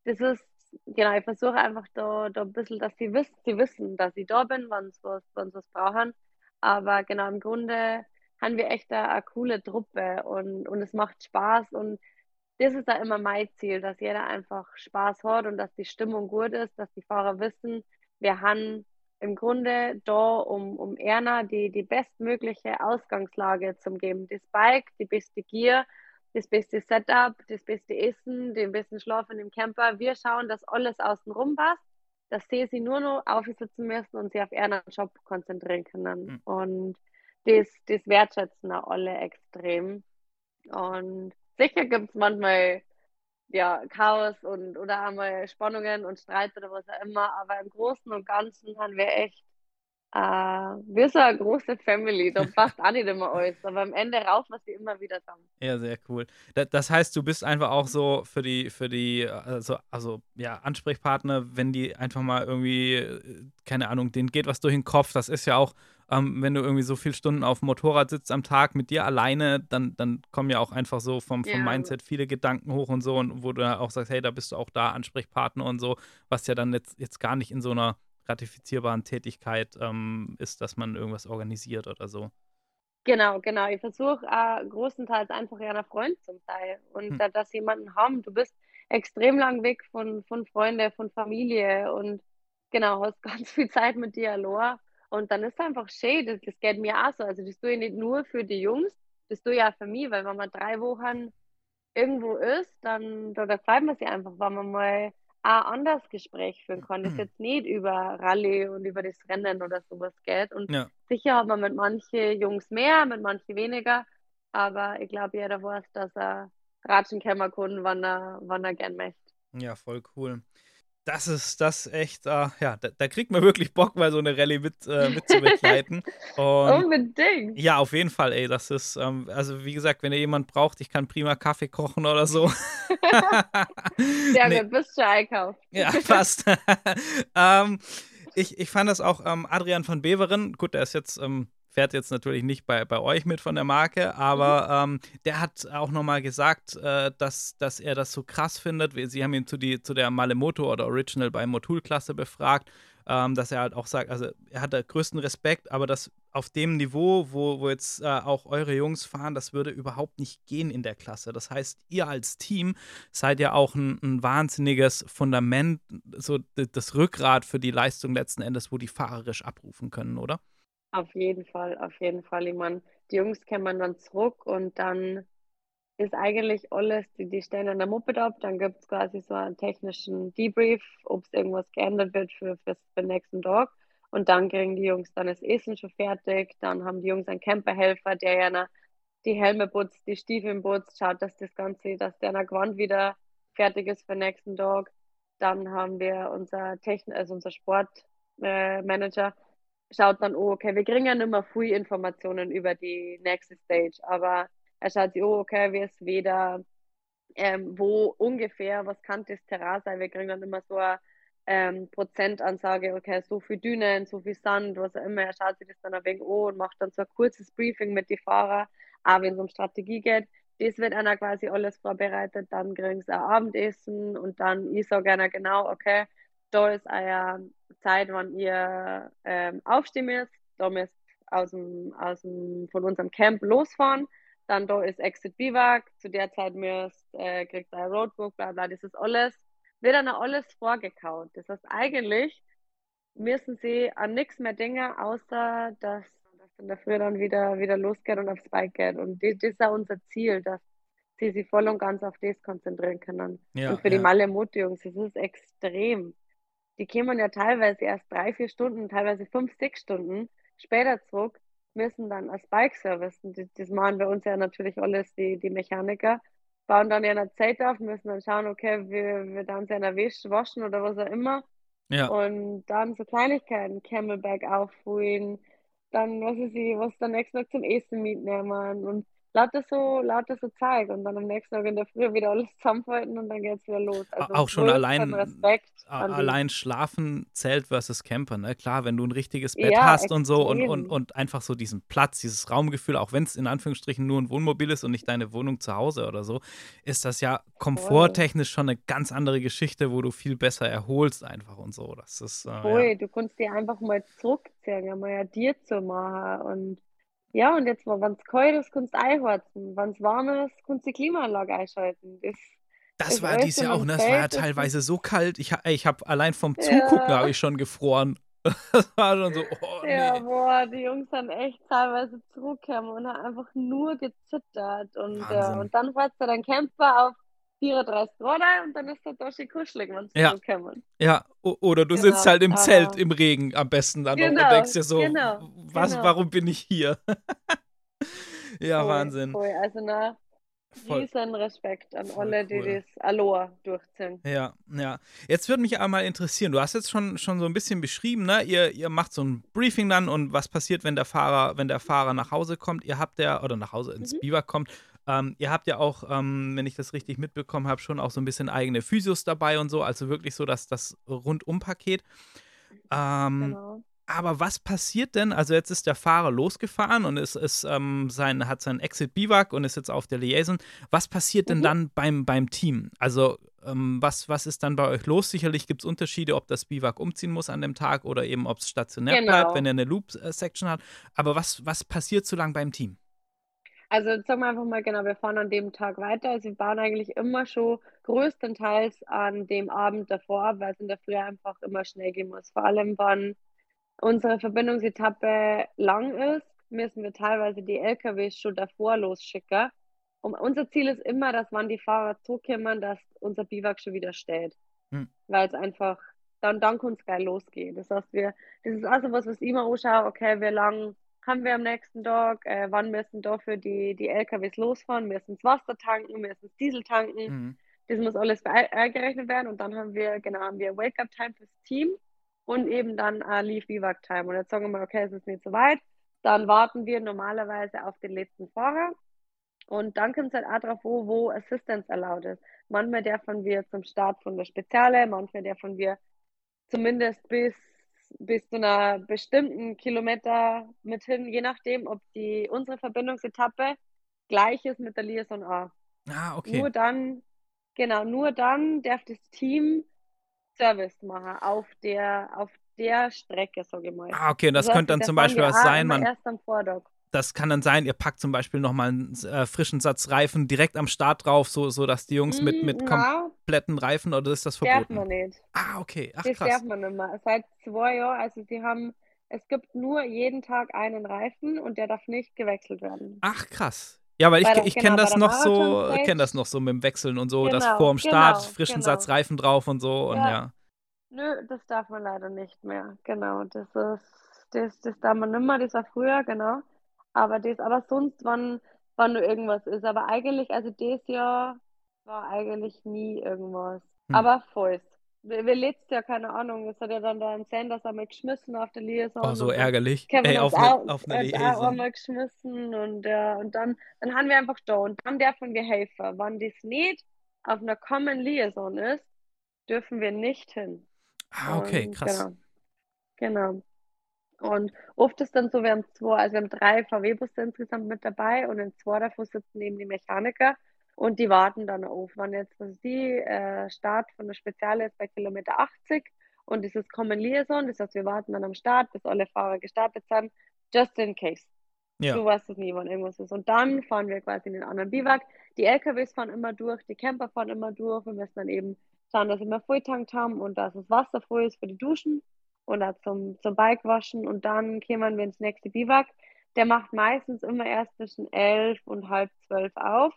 Das ist, genau, ich versuche einfach da, da ein bisschen, dass sie wissen, sie wissen, dass ich da bin, wenn sie was, wenn sie was brauchen. Aber genau, im Grunde haben wir echt eine, eine coole Truppe und, und es macht Spaß und das ist da immer mein Ziel, dass jeder einfach Spaß hat und dass die Stimmung gut ist, dass die Fahrer wissen, wir haben im Grunde da, um, um Erna die, die bestmögliche Ausgangslage zu geben. Das Bike, die beste Gear, das beste Setup, das beste Essen, den besten Schlafen im Camper. Wir schauen, dass alles außenrum passt, dass sie sich nur noch aufsitzen müssen und sich auf ihren Job konzentrieren können. Mhm. Und das, das wertschätzen auch alle extrem. Und sicher gibt es manchmal ja, Chaos und oder einmal Spannungen und Streit oder was auch immer. Aber im Großen und Ganzen haben wir echt, äh, wir sind eine große Family. Da passt auch nicht immer alles. Aber am Ende rauf wir sie immer wieder zusammen. Ja, sehr cool. Das heißt, du bist einfach auch so für die, für die, also, also ja, Ansprechpartner, wenn die einfach mal irgendwie, keine Ahnung, denen geht was durch den Kopf. Das ist ja auch ähm, wenn du irgendwie so viele Stunden auf dem Motorrad sitzt am Tag mit dir alleine, dann, dann kommen ja auch einfach so vom, vom ja. Mindset viele Gedanken hoch und so und wo du auch sagst, hey, da bist du auch da, Ansprechpartner und so, was ja dann jetzt, jetzt gar nicht in so einer ratifizierbaren Tätigkeit ähm, ist, dass man irgendwas organisiert oder so. Genau, genau. Ich versuche äh, großenteils einfach ja ein Freund zum Teil und hm. da, dass jemanden haben. Du bist extrem lang weg von, von Freunden, von Familie und genau, hast ganz viel Zeit mit dir allein. Und dann ist es einfach schön, das, das geht mir auch so. Also das tue ich nicht nur für die Jungs, das tue ich auch für mich, weil wenn man drei Wochen irgendwo ist, dann da, da freut man sich einfach, wenn man mal auch anders Gespräch führen kann, das jetzt nicht über Rallye und über das Rennen oder sowas geht. Und Ja. sicher hat man mit manchen Jungs mehr, mit manchen weniger, aber ich glaube, jeder weiß, dass er ratschen kann, wann er, wann er gern möchte. Ja, voll cool. Das ist das echt, äh, ja, da, da kriegt man wirklich Bock, mal so eine Rallye mit, äh, mitzubegleiten. Und Unbedingt. ja, auf jeden Fall, ey, das ist, ähm, also wie gesagt, wenn ihr jemand braucht, ich kann prima Kaffee kochen oder so. Sehr Nee. gut, bist schon einkauft. Ja, passt. ähm, ich, ich fand das auch ähm, Adrian von Beveren, gut, der ist jetzt, ähm, fährt jetzt natürlich nicht bei, bei euch mit von der Marke, aber ähm, der hat auch nochmal gesagt, äh, dass, dass er das so krass findet. Sie haben ihn zu, die, zu der Malemoto oder Original bei Motul-Klasse befragt, ähm, dass er halt auch sagt, also er hat da größten Respekt, aber das auf dem Niveau, wo, wo jetzt äh, auch eure Jungs fahren, das würde überhaupt nicht gehen in der Klasse. Das heißt, ihr als Team seid ja auch ein, ein wahnsinniges Fundament, so das Rückgrat für die Leistung letzten Endes, wo die fahrerisch abrufen können, oder? Auf jeden Fall, auf jeden Fall. Ich meine, die Jungs kommen dann zurück und dann ist eigentlich alles, die, die stellen dann der Moped ab, dann gibt es quasi so einen technischen Debrief, ob es irgendwas geändert wird für, für, den nächsten Tag. Und dann kriegen die Jungs dann das Essen schon fertig. Dann haben die Jungs einen Camperhelfer, der ja die Helme putzt, die Stiefel putzt, schaut, dass das Ganze, dass der Gewand wieder fertig ist für den nächsten Tag. Dann haben wir unser Techn also unser Sportmanager, äh, schaut dann, oh, okay, wir kriegen ja nicht mehr viel Informationen über die nächste Stage, aber er schaut sich, oh, okay, wie ist wieder, ähm, wo ungefähr, was kann das Terrain sein? Wir kriegen dann immer so eine ähm, Prozentansage, okay, so viel Dünen, so viel Sand, was auch immer. Er schaut sich das dann ein wenig an und macht dann so ein kurzes Briefing mit den Fahrern, auch wenn es um Strategie geht. Das wird einer quasi alles vorbereitet, dann kriegen sie ein Abendessen und dann, ich sage einer genau, okay, da ist eine Zeit, wann ihr ähm, aufstehen müsst, da müsst aus dem, aus dem, von unserem Camp losfahren, dann da ist Exit Biwak, zu der Zeit müsst, äh, kriegt ihr Roadbook, bla bla, das ist alles, wird dann alles vorgekaut. Das heißt, eigentlich müssen sie an nichts mehr denken, außer dass, dass in der Früh dann wieder, wieder losgeht und aufs Bike geht. Und das, ist auch unser Ziel, dass sie sich voll und ganz auf das konzentrieren können. Ja, und für die ja. Malle-Jungs, das ist extrem. Die kommen ja teilweise erst drei, vier Stunden, teilweise fünf, sechs Stunden später zurück, müssen dann als Bike-Service, und das, machen bei uns ja natürlich alles die, die Mechaniker, bauen dann ja eine Zeit auf, müssen dann schauen, okay, wir, wir dann seiner Wäsche waschen oder was auch immer. Ja, Und dann so Kleinigkeiten, Camelback aufholen, dann, was weiß ich, was dann nächsten Tag zum Essen mitnehmen und lauter so, lauter so Zeug und dann am nächsten Tag in der Früh wieder alles zusammenfalten und dann geht's wieder los. Also auch schon allein, Respekt allein schlafen zählt versus Camper, ne? Klar, wenn du ein richtiges Bett Ja, hast und so und, und, extrem. und einfach so diesen Platz, dieses Raumgefühl, auch wenn es in Anführungsstrichen nur ein Wohnmobil ist und nicht deine Wohnung zu Hause oder so, ist das ja komforttechnisch schon eine ganz andere Geschichte, wo du viel besser erholst einfach und so. Das ist, äh, ja. Voll, du kannst dir einfach mal zurückziehen, einmal ja dir zu machen und ja, und jetzt mal, wenn es kalt ist, kannst du einheizen, wenn es warm ist, kannst du die Klimaanlage einschalten. Das Das war dieses Jahr auch, ne? Es war ja das teilweise so kalt. Ich, ich habe allein vom Zugucken ja. habe ich schon gefroren. Das war schon so, oh Ja, nee. boah, die Jungs sind echt teilweise zurückgekommen und haben einfach nur gezittert. Und, äh, und dann fährst du deinen Camper auf 34 Grad ein und dann ist der schön kuschelig, wenn sie Ja. zurückkommen. Ja, o- oder du sitzt Genau, halt im Zelt aber im Regen am besten dann noch und genau, denkst dir so, genau, was, genau. warum bin ich hier? Ja, Voll, Wahnsinn. voll. Also na, Voll. riesen Respekt an Voll alle, die cool. das Aloha durchziehen. Ja, ja. Jetzt würde mich einmal interessieren, du hast jetzt schon, schon so ein bisschen beschrieben, ne? Ihr, ihr macht so ein Briefing dann und was passiert, wenn der Fahrer, wenn der Fahrer nach Hause kommt. Ihr habt ja, oder nach Hause ins Mhm. Biwak kommt, ähm, ihr habt ja auch, ähm, wenn ich das richtig mitbekommen habe, schon auch so ein bisschen eigene Physios dabei und so, also wirklich so dass das Rundum-Paket. Ähm, Genau. aber was passiert denn? Also jetzt ist der Fahrer losgefahren und ist, ist, ähm, sein, hat sein Exit Biwak und ist jetzt auf der Liaison. Was passiert denn Mhm. dann beim, beim Team? Also ähm, was, was ist dann bei euch los? Sicherlich gibt es Unterschiede, ob das Biwak umziehen muss an dem Tag oder eben ob es stationär bleibt, Genau. wenn er eine Loop-Section hat. Aber was, was passiert so lang beim Team? Also sagen wir einfach mal genau, wir fahren an dem Tag weiter. Also wir bauen eigentlich immer schon größtenteils an dem Abend davor ab, weil es in der Früh einfach immer schnell gehen muss. Vor allem, wenn unsere Verbindungsetappe lang ist, müssen wir teilweise die LKWs schon davor losschicken. Und unser Ziel ist immer, dass wenn die Fahrer zurückkommen, dass unser Biwak schon wieder steht. hm. weil es einfach, dann, dann kann es geil losgehen. Das heißt, wir, das ist also was, was ich immer anschaue, okay, wie lang haben wir am nächsten Tag, äh, wann müssen dafür die, die LKWs losfahren, müssen Wasser tanken, müssen Diesel tanken. Mhm. Das muss alles eingerechnet werden und dann haben wir, genau, haben wir Wake-up-Time fürs Team und eben dann äh, Leave-Biwak-Time. Und jetzt sagen wir mal, okay, es ist nicht so weit, dann warten wir normalerweise auf den letzten Fahrer und dann kommt es halt auch darauf, wo, wo Assistance erlaubt ist. Manchmal dürfen wir zum Start von der Speziale, manchmal dürfen wir zumindest bis, bis zu einer bestimmten Kilometer mit hin, je nachdem, ob die unsere Verbindungsetappe gleich ist mit der Liaison A. Ah, okay. Nur dann, genau, nur dann darf das Team Service machen auf der, auf der Strecke, sage ich mal. Ah, okay, das, das könnte dann zum Beispiel was sein. Man, erst am Vortag das kann dann sein, ihr packt zum Beispiel nochmal einen äh, frischen Satz Reifen direkt am Start drauf, so, so dass die Jungs mit, mit ja. kompletten Reifen oder ist das verboten? Darf man nicht. Ah, okay. Ach, das krass. darf man nicht mehr. Seit zwei Jahren, also sie haben, es gibt nur jeden Tag einen Reifen und der darf nicht gewechselt werden. Ach, krass. Ja, weil ich, ich genau, kenne das noch so, kenne das noch so mit dem Wechseln und so, genau, dass vor dem Start genau, frischen genau. Satz Reifen drauf und so und ja. ja. Nö, das darf man leider nicht mehr. Genau, das ist, das, das darf man nicht mehr, das war früher, genau. Aber das, aber sonst, wann, wann nur irgendwas ist. Aber eigentlich, also das Jahr war eigentlich nie irgendwas. Hm. Aber voll. Wir, wir letztes Jahr, keine Ahnung, es hat ja dann da ein Sanders einmal geschmissen auf der Liaison. Oh, so ärgerlich. Kevin Ey, auf, eine, auf eine Liaison. auch einmal geschmissen und, ja, und dann, dann haben wir einfach da und dann dürfen wir helfen. Wenn das nicht auf einer Common Liaison ist, dürfen wir nicht hin. Ah, okay, und, krass. Genau. genau. Und oft ist dann so, wir haben zwei, also wir haben drei VW-Busse insgesamt mit dabei und in zwei davon sitzen eben die Mechaniker und die warten dann auf. Wenn jetzt was die äh, Start von der Speziale ist bei Kilometer 80 und das ist Common Liaison, das heißt, wir warten dann am Start, bis alle Fahrer gestartet sind, just in case. Ja. Du weißt es nie, wann irgendwas ist. Und dann fahren wir quasi in den anderen Biwak. Die LKWs fahren immer durch, die Camper fahren immer durch. Wir müssen dann eben schauen, dass wir immer volltankt haben und dass das Wasser voll ist für die Duschen oder zum, zum Bike waschen und dann kämen wir ins nächste Biwak. Der macht meistens immer erst zwischen elf und halb zwölf auf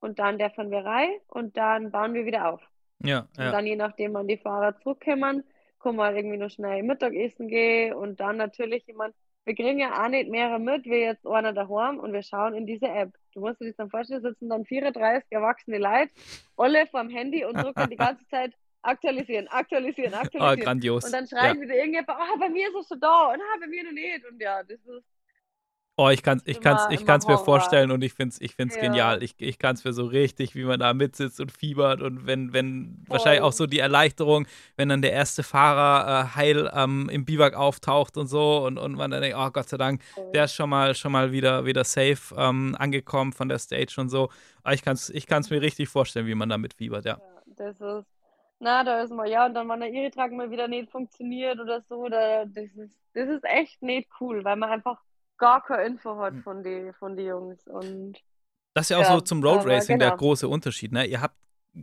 und dann der von Verei und dann bauen wir wieder auf. Ja, ja. Und dann je nachdem, wann die Fahrer zurückkommen, können wir irgendwie noch schnell Mittagessen gehen und dann natürlich jemand, wir kriegen ja auch nicht mehrere mit, wie jetzt einer daheim und wir schauen in diese App. Du musst dir das dann vorstellen, sitzen dann 34 erwachsene Leute, alle vom Handy und drücken die ganze Zeit aktualisieren, aktualisieren, ah, aktualisieren. Oh, grandios. Und dann schreien ja. wieder irgendjemand, oh, bei mir ist es schon da und ah, bei mir noch nicht. Und ja, das ist. Oh, ich kann es ich kann's, ich kann's mir vorstellen und ich finde es ich find's ja. genial. Ich, ich kann es mir so richtig, wie man da mitsitzt und fiebert und wenn, wenn wahrscheinlich auch so die Erleichterung, wenn dann der erste Fahrer äh, heil ähm, im Biwak auftaucht und so und, und man dann denkt, oh Gott sei Dank, Voll. der ist schon mal, schon mal wieder, wieder safe ähm, angekommen von der Stage und so. Aber ich kann es ich kann's mir richtig vorstellen, wie man da mitfiebert, ja. ja das ist na, da ist mal, ja, und dann, wenn der Iritrag mal wieder nicht funktioniert oder so, da, das, ist, das ist echt nicht cool, weil man einfach gar keine Info hat hm. von den von die Jungs. Und, das ist ja auch ja, so zum Road Racing genau. der große Unterschied, ne? Ihr habt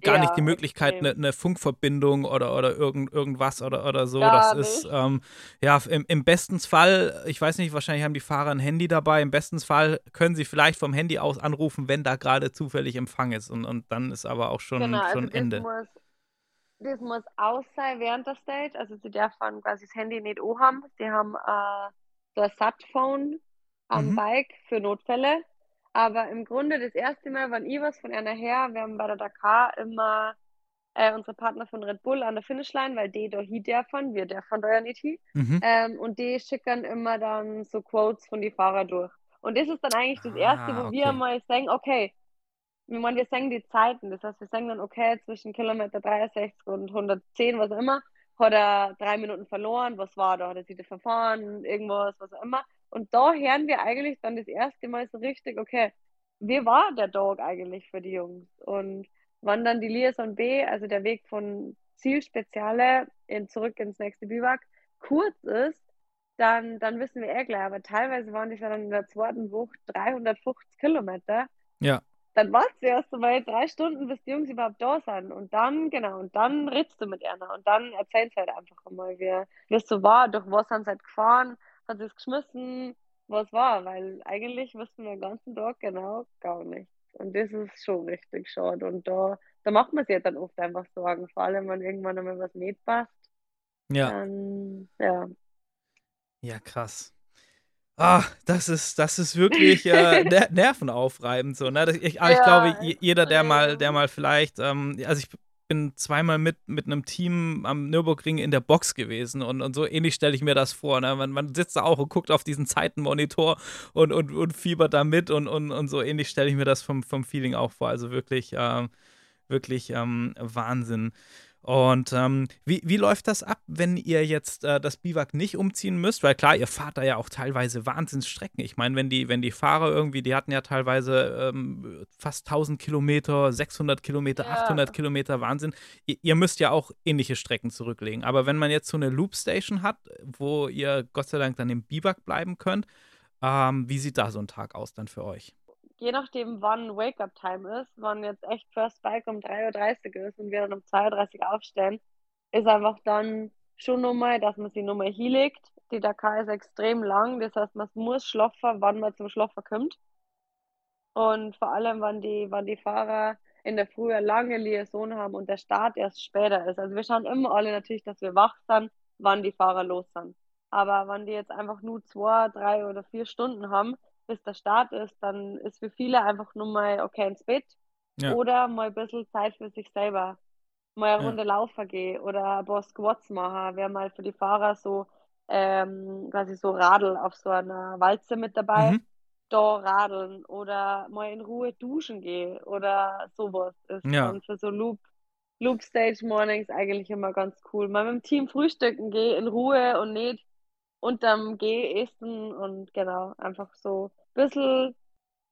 gar ja, nicht die Möglichkeit, eine, eine, Funkverbindung oder, oder irgend, irgendwas oder, oder so. Gar das ist, ähm, ja, im, im besten Fall, ich weiß nicht, wahrscheinlich haben die Fahrer ein Handy dabei. Im besten Fall können sie vielleicht vom Handy aus anrufen, wenn da gerade zufällig Empfang ist. Und, und dann ist aber auch schon, genau, schon also Ende. Muss, das muss aus sein während der Stage. Also sie dürfen quasi das Handy nicht haben. Sie haben äh, so ein Sat-Phone am mhm. Bike für Notfälle. Aber im Grunde das erste Mal, wann ich was von einer her, wir haben bei der Dakar immer äh, unsere Partner von Red Bull an der Finishline, weil die da hier dürfen, wir dürfen da ja nicht hin. Mhm. Ähm, und die schicken immer dann so Quotes von die Fahrer durch. Und das ist dann eigentlich das ah, erste, wo okay. wir mal sagen, okay, ich meine, wir sagen die Zeiten, das heißt, wir sagen dann, okay, zwischen Kilometer 63 und 110, was auch immer, hat er drei Minuten verloren, was war da, hat er sich verfahren, irgendwas, was auch immer. Und da hören wir eigentlich dann das erste Mal so richtig, okay, wie war der Dog eigentlich für die Jungs? Und wann dann die Liaison B, also der Weg von Zielspeziale in, zurück ins nächste Biwak, kurz ist, dann, dann wissen wir eh gleich. Aber teilweise waren die dann in der zweiten Woche 350 Kilometer. Ja dann wartest du erst einmal drei Stunden, bis die Jungs überhaupt da sind. Und dann, genau, und dann redest du mit einer. Und dann erzählst du halt einfach einmal, wie, es so war, durch was haben sie halt gefahren, hat sie es geschmissen, was war. Weil eigentlich wissen wir den ganzen Tag genau gar nichts. Und das ist schon richtig schade. Und da, da macht man sich ja dann oft einfach Sorgen, vor allem wenn irgendwann einmal was nicht passt. Ja. Dann, ja. Ja, krass. Ah, das ist, das ist wirklich äh, ner nervenaufreibend so, ne? Ich, ich Ja, glaube, echt. jeder, der mal, der mal vielleicht, ähm, also ich bin zweimal mit, mit einem Team am Nürburgring in der Box gewesen und, und so ähnlich stelle ich mir das vor. Ne? Man, man sitzt da auch und guckt auf diesen Zeitenmonitor und, und, und fiebert da mit und, und, und so ähnlich stelle ich mir das vom, vom Feeling auch vor. Also wirklich, ähm, wirklich ähm, Wahnsinn. Und ähm, wie, wie läuft das ab, wenn ihr jetzt äh, das Biwak nicht umziehen müsst? Weil klar, ihr fahrt da ja auch teilweise Wahnsinnsstrecken. Ich meine, wenn die, wenn die Fahrer irgendwie, die hatten ja teilweise ähm, fast 1000 Kilometer, 600 Kilometer, Ja. 800 Kilometer, Wahnsinn. Ihr, ihr müsst ja auch ähnliche Strecken zurücklegen. Aber wenn man jetzt so eine Loopstation hat, wo ihr Gott sei Dank dann im Biwak bleiben könnt, ähm, wie sieht da so ein Tag aus dann für euch? Je nachdem, wann Wake-up-Time ist, wann jetzt echt First Bike um 3.30 Uhr ist und wir dann um 2.30 Uhr aufstehen, ist einfach dann schon nochmal, dass man sich nochmal hinlegt. Die Dakar ist extrem lang, das heißt, man muss schlafen, wann man zum Schlafen kommt. Und vor allem, wenn die, wenn die Fahrer in der Früh eine lange Liaison haben und der Start erst später ist. Also wir schauen immer alle natürlich, dass wir wach sind, wann die Fahrer los sind. Aber wenn die jetzt einfach nur zwei, drei oder vier Stunden haben, bis der Start ist, dann ist für viele einfach nur mal okay ins Bett Ja. oder mal ein bisschen Zeit für sich selber. Mal eine Ja. Runde laufen gehen oder ein paar Squats machen. Wäre mal für die Fahrer so ähm, quasi so Radl auf so einer Walze mit dabei Mhm. da radeln oder mal in Ruhe duschen gehen oder sowas ist Ja. dann für so Loop, Loop Stage Mornings eigentlich immer ganz cool. Mal mit dem Team frühstücken gehen in Ruhe und nicht unterm Geh essen und genau, einfach so bisschen,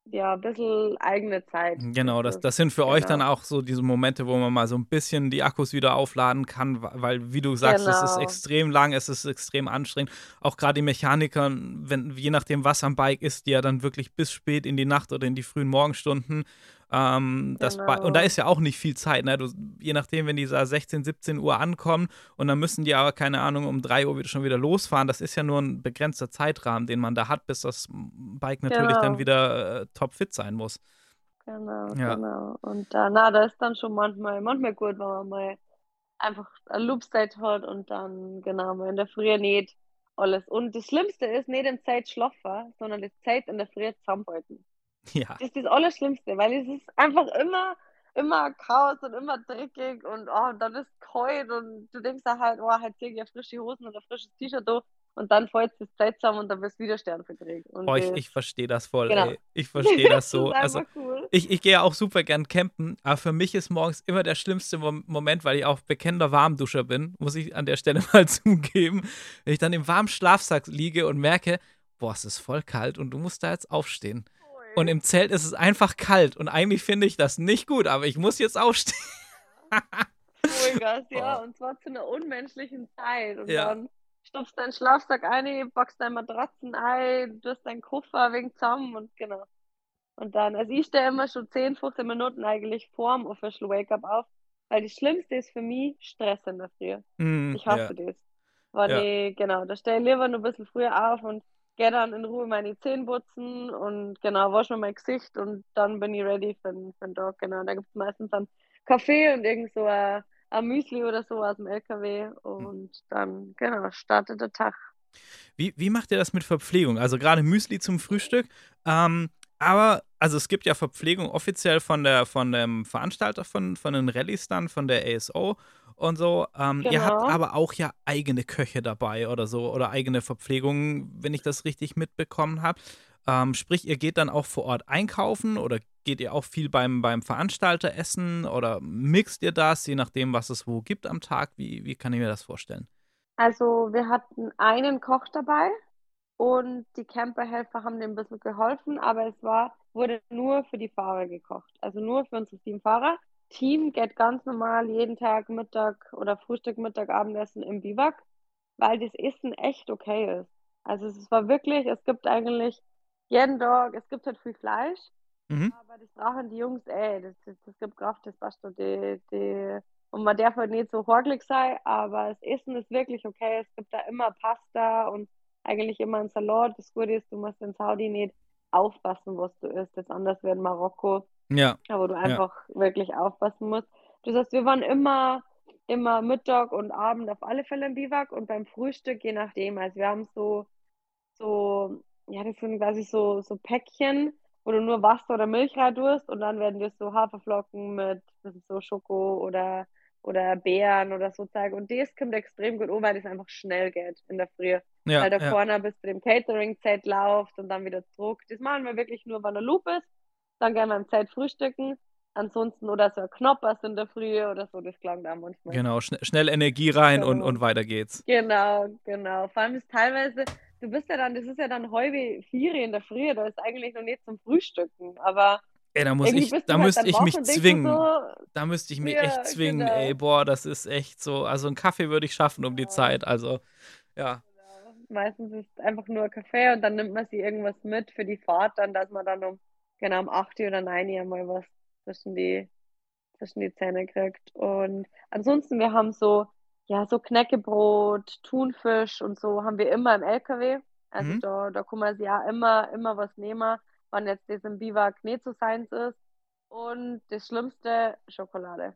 ja, bisschen eigene Zeit. Genau, das, das sind für euch dann genau. auch so diese Momente, wo man mal so ein bisschen die Akkus wieder aufladen kann, weil, wie du sagst, es ist Genau. extrem lang, es ist extrem anstrengend. Auch gerade die Mechaniker, wenn, je nachdem, was am Bike ist, die ja dann wirklich bis spät in die Nacht oder in die frühen Morgenstunden. Ähm, das Bi- und da Genau. ist ja auch nicht viel Zeit, ne? Du, je nachdem, wenn die da 16, 17 Uhr ankommen und dann müssen die aber, keine Ahnung, um 3 Uhr wieder schon wieder losfahren. Das ist ja nur ein begrenzter Zeitrahmen, den man da hat, bis das Bike natürlich dann Genau. wieder äh, topfit sein muss. Genau, Ja. genau. Und da, na, da ist dann schon manchmal, manchmal gut, wenn man mal einfach ein Loop-Stage hat und dann, genau, mal in der Früh nicht alles. Und das Schlimmste ist nicht im Zeit schlafen, sondern das Zeit in der Früh zusammenhalten. Ja. Das ist das Allerschlimmste, weil es ist einfach immer, immer Chaos und immer dreckig und oh, dann ist kalt und du denkst auch halt, oh, halt zieh ich ja frische Hosen oder frisches T-Shirt an und dann fällt das Zeit zusammen und dann bist du wieder sternverträgt. Und Boah, ich, das, ich verstehe das voll, genau. ey. Ich verstehe das das so. ist Also, cool. ich, ich gehe ja auch super gern campen, aber für mich ist morgens immer der schlimmste Mom Moment, weil ich auch bekennender Warmduscher bin, muss ich an der Stelle mal zugeben. Wenn ich dann im warmen Schlafsack liege und merke, boah, es ist voll kalt und du musst da jetzt aufstehen. Und im Zelt ist es einfach kalt und eigentlich finde ich das nicht gut, aber ich muss jetzt aufstehen. Vollgas, ja, Oh. und zwar zu einer unmenschlichen Zeit. Und Ja. dann stopfst deinen Schlafsack ein, packst deine Matratzen ein, tust deinen Koffer wegen zusammen und genau. Und dann, also ich stehe immer schon 10, 15 Minuten eigentlich vorm Official Wake-up auf, weil das Schlimmste ist für mich Stress in der Früh. Mm, Ich hasse das. Wenn ja. ich, genau, da stehe ich lieber noch ein bisschen früher auf und gehe dann in Ruhe meine Zähne putzen und genau, wasche mir mein Gesicht und dann bin ich ready für, den- für den Tag. Genau, da gibt es meistens dann Kaffee und irgend so ein, ein Müsli oder so aus dem LKW und dann, genau, startet der Tag. Wie, wie macht ihr das mit Verpflegung? Also gerade Müsli zum Frühstück. Ähm, aber, also es gibt ja Verpflegung offiziell von der von dem Veranstalter von, von den Rallyes dann, von der ASO und so. Ähm, Ihr habt Genau. aber auch ja eigene Köche dabei oder so oder eigene Verpflegung, wenn ich das richtig mitbekommen habe. Ähm, sprich, ihr geht dann auch vor Ort einkaufen oder geht ihr auch viel beim, beim Veranstalter essen oder mixt ihr das, je nachdem, was es wo gibt am Tag? Wie, wie kann ich mir das vorstellen? Also wir hatten einen Koch dabei und die Camperhelfer haben dem ein bisschen geholfen, aber es war, wurde nur für die Fahrer gekocht. Also nur für unsere sieben Fahrer. Team geht ganz normal jeden Tag Mittag oder Frühstück, Mittag, Abendessen im Biwak, weil das Essen echt okay ist. Also es war wirklich, es gibt eigentlich jeden Tag, es gibt halt viel Fleisch, Mhm. aber das brauchen die Jungs eh. Das, das, das gibt Kraft, das passt schon. Die, die, und man darf halt nicht so horgelig sein, aber das Essen ist wirklich okay. Es gibt da immer Pasta und eigentlich immer einen Salat. Das Gute ist, du musst in Saudi nicht aufpassen, was du isst. Jetzt anders wie in Marokko, Ja, wo du ja. einfach wirklich aufpassen musst. Das heißt, wir waren immer, immer Mittag und Abend auf alle Fälle im Biwak und beim Frühstück je nachdem. Also wir haben so, so, ja, das sind quasi so, so Päckchen, wo du nur Wasser oder Milch rein tust und dann werden dir so Haferflocken mit, das ist so Schoko oder, oder Beeren oder so zeigen. Und das kommt extrem gut an, weil das einfach schnell geht in der Früh. Ja, weil da ja. vorne bis zu dem Catering-Zelt läuft und dann wieder zurück. Das machen wir wirklich nur, wenn er Loop ist. Dann gehen wir im Zelt frühstücken. Ansonsten oder so ein Knoppers in der Früh oder so, das klang da manchmal. Genau, schn schnell Energie rein und, Genau. und weiter geht's. Genau, genau. Vor allem ist teilweise, du bist ja dann, das ist ja dann halbe vier in der Früh, da ist eigentlich noch nicht zum Frühstücken, aber Ey, da muss ich, da halt müsste ich mich und zwingen. so, Da müsste ich mich Ja, echt zwingen, genau. ey, boah, das ist echt so. Also einen Kaffee würde ich schaffen um die Ja. Zeit. Also, ja. Genau. Meistens ist es einfach nur Kaffee und dann nimmt man sich irgendwas mit für die Fahrt, dann, dass man dann um, genau um 8 Uhr oder 9 Uhr mal was zwischen die, zwischen die Zähne kriegt. Und ansonsten, wir haben so, ja, so Knäckebrot, Thunfisch und so haben wir immer im LKW. Also Mhm. da, da kann man ja immer, immer was nehmen, wenn jetzt das im Biwak nicht so seins ist. Und das Schlimmste, Schokolade.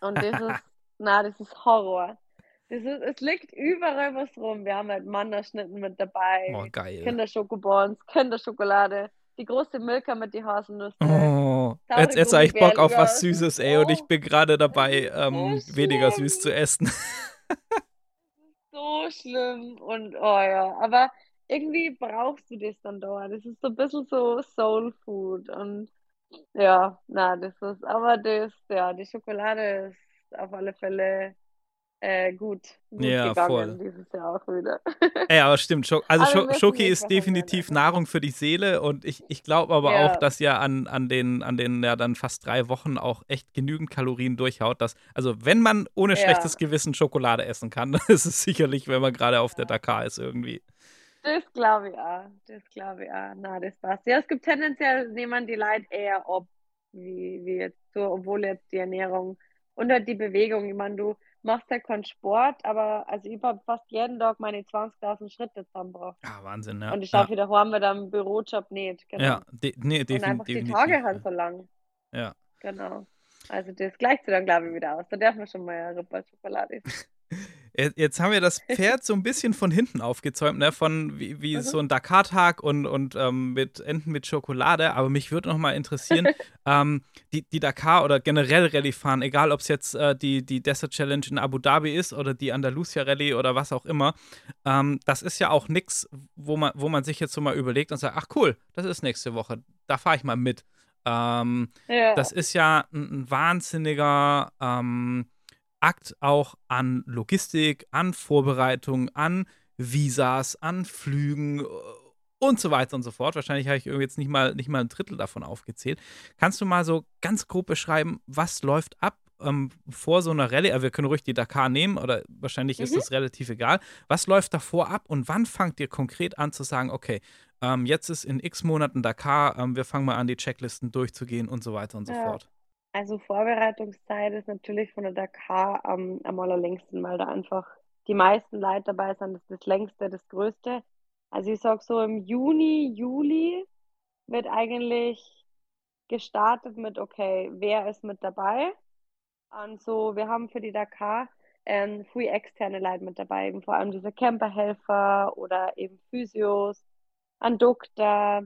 Und das ist, na, das ist Horror. Das ist, es liegt überall was rum. Wir haben halt Mannerschnitten mit Oh, dabei, geil. Kinderschokobons, Kinderschokolade, die große Milka mit die Haselnüsse. Oh, jetzt, jetzt habe ich Bock auf was Süßes, ey, und ich bin gerade dabei, ähm, so weniger süß zu essen. So schlimm und oh ja, aber irgendwie brauchst du das dann da. Das ist so ein bisschen so Soul Food und ja, na, das ist, aber das, ja, die Schokolade ist auf alle Fälle äh, gut, gut Ja, gegangen voll. dieses Jahr auch wieder. Ey, aber stimmt, Scho also Aber Schoki ist definitiv wollen. Nahrung für die Seele und ich, ich glaube aber Ja. auch, dass ihr an, an den, an den ja dann fast drei Wochen auch echt genügend Kalorien durchhaut. Dass, also wenn man ohne Ja. schlechtes Gewissen Schokolade essen kann, dann ist es sicherlich, wenn man gerade auf der Dakar ist irgendwie. Das glaube ich auch. Das glaube ich auch. Na, das passt. Ja, es gibt tendenziell nehmen die Leute eher ab, wie, wie jetzt so, obwohl jetzt die Ernährung und halt die Bewegung. Ich meine, du machst ja keinen Sport, aber also ich habe fast jeden Tag meine 20.000 Schritte zusammengebracht. Ja, Wahnsinn, ja. Und ich ja. schaffe daheim mit einem Bürojob nicht. Genau. Ja, de nee, und defin einfach die definitiv. Tage halt so lang. Ja. Genau. Also das gleicht sich dann, glaube ich, wieder aus. Da darf man schon mal eine Rippe Schokolade essen. Jetzt haben wir das Pferd so ein bisschen von hinten aufgezäumt, ne? Von wie, wie Mhm. so ein Dakar-Tag und, und ähm, mit Enten mit Schokolade. Aber mich würde noch mal interessieren, ähm, die, die Dakar oder generell Rallye fahren, egal ob es jetzt äh, die, die Desert Challenge in Abu Dhabi ist oder die Andalusia Rallye oder was auch immer, ähm, das ist ja auch nichts, wo man, wo man sich jetzt so mal überlegt und sagt, ach cool, das ist nächste Woche, da fahre ich mal mit. Ähm, Ja. das ist ja ein, ein wahnsinniger ähm, Akt auch an Logistik, an Vorbereitung, an Visas, an Flügen äh, und so weiter und so fort. Wahrscheinlich habe ich jetzt nicht mal, nicht mal ein Drittel davon aufgezählt. Kannst du mal so ganz grob beschreiben, was läuft ab ähm, vor so einer Rallye? Also wir können ruhig die Dakar nehmen oder wahrscheinlich ist Mhm. es relativ egal. Was läuft davor ab und wann fangt ihr konkret an zu sagen, okay, ähm, jetzt ist in x Monaten Dakar, ähm, wir fangen mal an, die Checklisten durchzugehen und so weiter und so Ja. fort. Also Vorbereitungszeit ist natürlich von der Dakar am, am allerlängsten, weil da einfach die meisten Leute dabei sind. Das ist das längste, das größte. Also ich sag so im Juni, Juli wird eigentlich gestartet mit, okay, wer ist mit dabei? Und so, wir haben für die Dakar ähm, viel externe Leute mit dabei, eben vor allem diese Camperhelfer oder eben Physios, ein Doktor,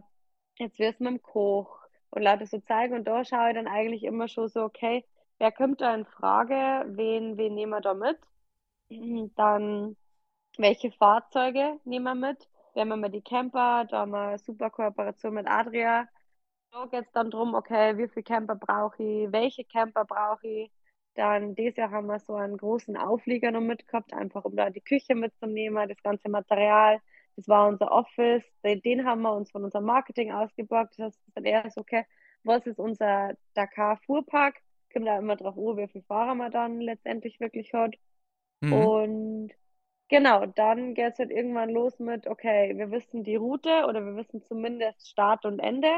jetzt wirst du mit dem Koch und Leute so zeigen. Und da schaue ich dann eigentlich immer schon so, okay, wer kommt da in Frage? Wen, wen nehmen wir da mit? Dann, welche Fahrzeuge nehmen wir mit? Wir haben immer die Camper, da haben wir eine super Kooperation mit Adria. Da geht es dann drum, okay, wie viele Camper brauche ich? Welche Camper brauche ich? Dann dieses Jahr haben wir so einen großen Auflieger noch mitgehabt, einfach um da die Küche mitzunehmen, das ganze Material. Das war unser Office. Den, den haben wir uns von unserem Marketing ausgeborgt. Das heißt, es ist dann erst, okay, was ist unser Dakar-Fuhrpark? Kommt da immer drauf an, wie viele Fahrer man dann letztendlich wirklich hat. Mhm. Und genau, dann geht es halt irgendwann los mit, okay, wir wissen die Route oder wir wissen zumindest Start und Ende.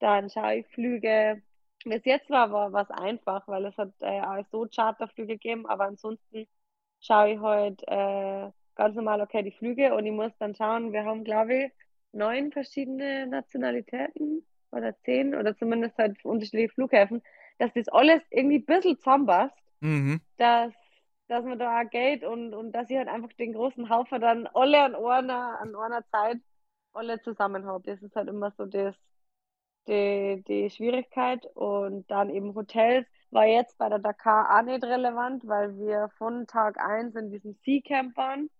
Dann schaue ich Flüge. Bis jetzt war war was einfach, weil es hat äh, auch so Charterflüge gegeben, aber ansonsten schaue ich halt äh, ganz normal, okay, die Flüge und ich muss dann schauen, wir haben, glaube ich, neun verschiedene Nationalitäten oder zehn oder zumindest halt unterschiedliche Flughäfen. dass das alles irgendwie ein bisschen zusammenpasst, Mhm. dass, dass man da auch geht und, und dass ich halt einfach den großen Haufen dann alle an einer, an einer Zeit alle zusammen habe. Das ist halt immer so das, die, die Schwierigkeit. Und dann eben Hotels war jetzt bei der Dakar auch nicht relevant, weil wir von Tag 1 in diesem Sea Camp waren.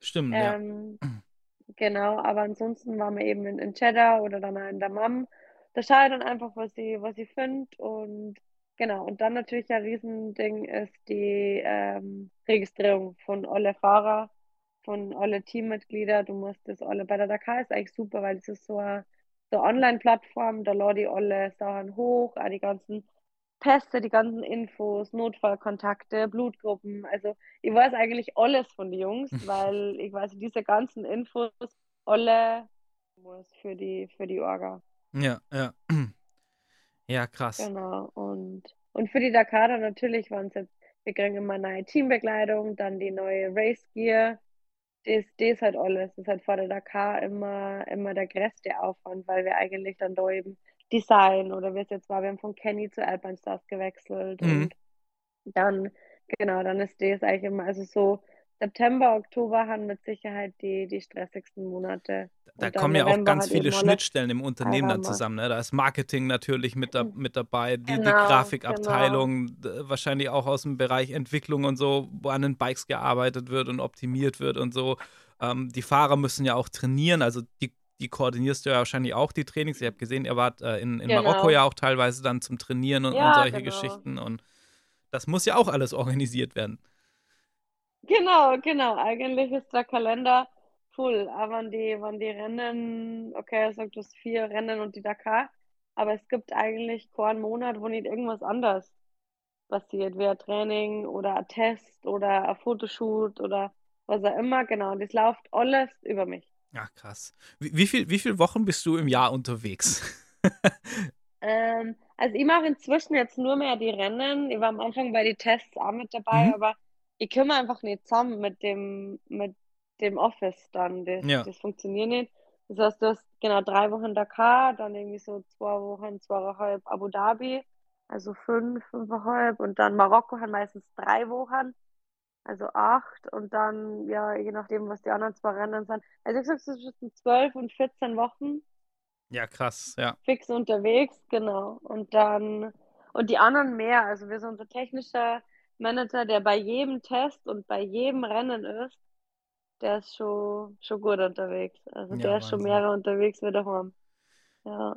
Stimmt, ja. Ähm, genau, aber ansonsten waren wir eben in, in Cheddar oder dann in der Mam. Da schaue ich dann einfach, was ich, was ich finde. Und genau, und dann natürlich ein Riesending ist die ähm, Registrierung von alle Fahrer, von alle Teammitglieder. Du musst das alle bei der Dakar ist eigentlich super, weil es ist so eine, so Online-Plattform, da lade ich alle Sachen hoch, auch die ganzen Pässe, die ganzen Infos, Notfallkontakte, Blutgruppen. Also ich weiß eigentlich alles von den Jungs, weil ich weiß diese ganzen Infos alle muss für die für die Orga. Ja, ja. Ja, krass. Genau. Und, und für die Dakar dann natürlich waren es jetzt, wir kriegen immer neue Teambekleidung, dann die neue Race Gear. Das, das halt alles. Das ist halt vor der Dakar immer, immer der größte Aufwand, weil wir eigentlich dann da eben Design oder wie es jetzt war, wir haben von Kenny zu Alpine Stars gewechselt Mhm. und dann, genau, dann ist das eigentlich immer, also so September, Oktober haben mit Sicherheit die, die stressigsten Monate. Da kommen ja auch ganz halt viele Schnittstellen im Unternehmen dann zusammen. Ne? Da ist Marketing natürlich mit, da, mit dabei, die, die Genau, Grafikabteilung, d- wahrscheinlich auch aus dem Bereich Entwicklung und so, wo an den Bikes gearbeitet wird und optimiert wird und so. Ähm, die Fahrer müssen ja auch trainieren, also die, die koordinierst du ja wahrscheinlich auch, die Trainings. Ich habe gesehen, ihr wart äh, in, in Genau. Marokko ja auch teilweise dann zum Trainieren und, und Ja, solche genau. Geschichten. Und das muss ja auch alles organisiert werden. Genau, genau. Eigentlich ist der Kalender full. Aber wenn die, wenn die Rennen, okay, er sagt das vier Rennen und die Dakar, aber es gibt eigentlich keinen Monat, wo nicht irgendwas anderes passiert, wie ein Training oder ein Test oder ein Fotoshoot oder was auch immer. Genau, und das läuft alles über mich. Ja, krass. Wie, wie, viel, wie viele Wochen bist du im Jahr unterwegs? Ähm, also ich mache inzwischen jetzt nur mehr die Rennen. Ich war am Anfang bei den Tests auch mit dabei, Mhm. aber ich komme einfach nicht zusammen mit dem, mit dem Office dann. Das, Ja. das funktioniert nicht. Das heißt, du hast genau drei Wochen Dakar, dann irgendwie so zwei Wochen, zweieinhalb Abu Dhabi, also fünf, fünfeinhalb und dann Marokko hat meistens drei Wochen, also acht und dann, ja, je nachdem, was die anderen zwei Rennen sind. Also ich sag zwischen zwölf und 14 Wochen Ja, krass, ja. fix unterwegs, genau. Und dann, und die anderen mehr. Also wir sind unser technischer Manager, der bei jedem Test und bei jedem Rennen ist, der ist schon, schon gut unterwegs. Also Ja, der ist schon Wahnsinn. mehrere unterwegs wie daheim. Ja.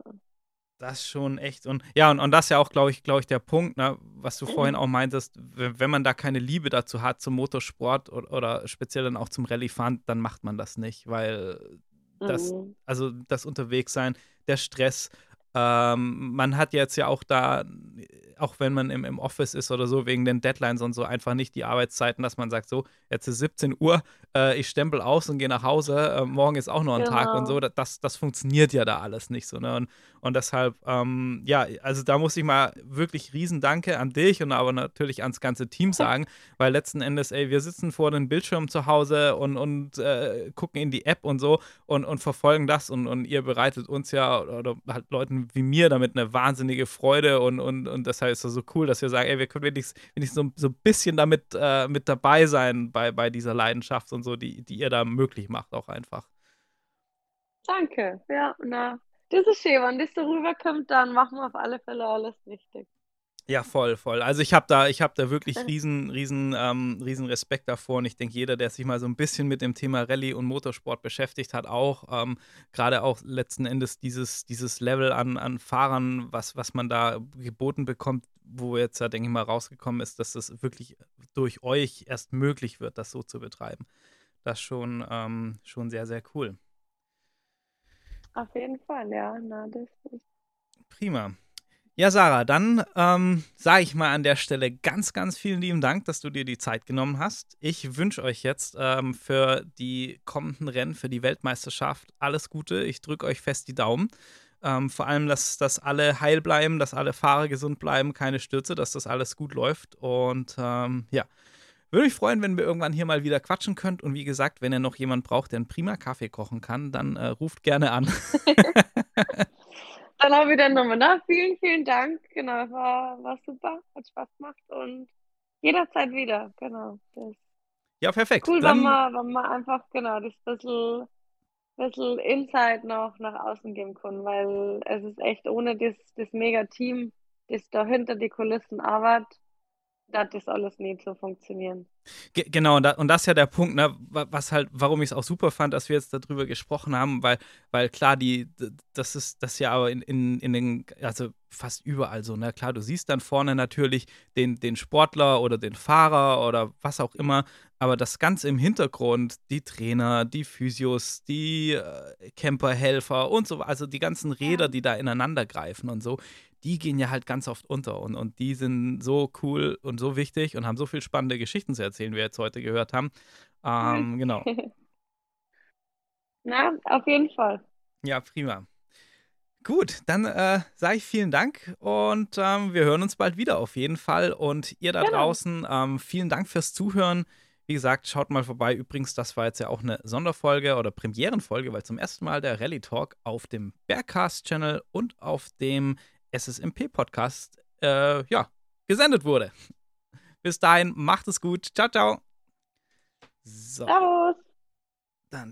Das schon echt. Und ja, und, und das ist ja auch, glaube ich, glaube ich, der Punkt, ne, was du vorhin auch meintest, wenn, wenn man da keine Liebe dazu hat zum Motorsport oder, oder speziell dann auch zum Rallye-Fahren, dann macht man das nicht, weil das, Mhm. also das Unterwegssein, der Stress, ähm, man hat jetzt ja auch da, auch wenn man im, im Office ist oder so, wegen den Deadlines und so, einfach nicht die Arbeitszeiten, dass man sagt, so, jetzt ist 17 Uhr, äh, ich stempel aus und gehe nach Hause, äh, morgen ist auch noch ein Tag und so, Genau. das, das funktioniert ja da alles nicht so, ne? Und, und deshalb, ähm, ja, also da muss ich mal wirklich Riesendanke an dich und aber natürlich ans ganze Team sagen, weil letzten Endes, ey, wir sitzen vor den Bildschirmen zu Hause und, und äh, gucken in die App und so und, und verfolgen das und, und ihr bereitet uns ja oder halt Leuten wie mir damit eine wahnsinnige Freude und, und, und deshalb ist es so cool, dass wir sagen, ey, wir können wenigstens, wenigstens so, so ein bisschen damit äh, mit dabei sein bei, bei dieser Leidenschaft und so, die, die ihr da möglich macht auch einfach. Danke. Ja, na, das ist schön. Wenn das so rüberkommt, dann machen wir auf alle Fälle alles richtig. Ja, voll, voll. Also ich habe da, ich habe da wirklich riesen, riesen, ähm, riesen Respekt davor und ich denke, jeder, der sich mal so ein bisschen mit dem Thema Rallye und Motorsport beschäftigt hat, auch ähm, gerade auch letzten Endes dieses, dieses Level an, an Fahrern, was, was man da geboten bekommt, wo jetzt ja, denke ich mal, rausgekommen ist, dass das wirklich durch euch erst möglich wird, das so zu betreiben. Das ist schon, ähm, schon sehr, sehr cool. Auf jeden Fall, ja. Na, das ist Prima. Ja, Sarah, dann ähm, sage ich mal an der Stelle ganz, ganz vielen lieben Dank, dass du dir die Zeit genommen hast. Ich wünsche euch jetzt ähm, für die kommenden Rennen, für die Weltmeisterschaft alles Gute. Ich drücke euch fest die Daumen. Ähm, vor allem, dass, dass alle heil bleiben, dass alle Fahrer gesund bleiben, keine Stürze, dass das alles gut läuft. Und ähm, ja, würde mich freuen, wenn wir irgendwann hier mal wieder quatschen könnt. Und wie gesagt, wenn ihr noch jemand braucht, der einen prima Kaffee kochen kann, dann äh, ruft gerne an. Dann ich dann nochmal nach. Vielen, vielen Dank. Genau, war, war super, hat Spaß gemacht und jederzeit wieder. Genau. Das ja, perfekt. Cool, dann, wenn man, wenn man einfach genau das bisschen, bisschen Insight noch nach außen geben kann, weil es ist echt ohne das, das Mega-Team, das da hinter die Kulissen arbeitet, dass das alles nicht so funktionieren. Ge genau, und, da, und, das ist ja der Punkt, ne, was halt, warum ich es auch super fand, dass wir jetzt darüber gesprochen haben, weil, weil klar, die, das ist das ja aber in, in, in den, also fast überall so, ne? Klar, du siehst dann vorne natürlich den, den Sportler oder den Fahrer oder was auch immer, aber das Ganze im Hintergrund, die Trainer, die Physios, die äh, Camperhelfer und so, also die ganzen Räder, die da ineinander greifen und so, die gehen ja halt ganz oft unter und, und die sind so cool und so wichtig und haben so viel spannende Geschichten zu erzählen, wie wir jetzt heute gehört haben. Ähm, genau. Na, auf jeden Fall. Ja, prima. Gut, dann äh, sage ich vielen Dank und ähm, wir hören uns bald wieder auf jeden Fall. Und ihr da genau. draußen, ähm, vielen Dank fürs Zuhören. Wie gesagt, schaut mal vorbei. Übrigens, das war jetzt ja auch eine Sonderfolge oder Premierenfolge, weil zum ersten Mal der Rally Talk auf dem Bergcast-Channel und auf dem SSMP-Podcast äh, ja, gesendet wurde. Bis dahin, macht es gut. Ciao, ciao. So. Servus. Dann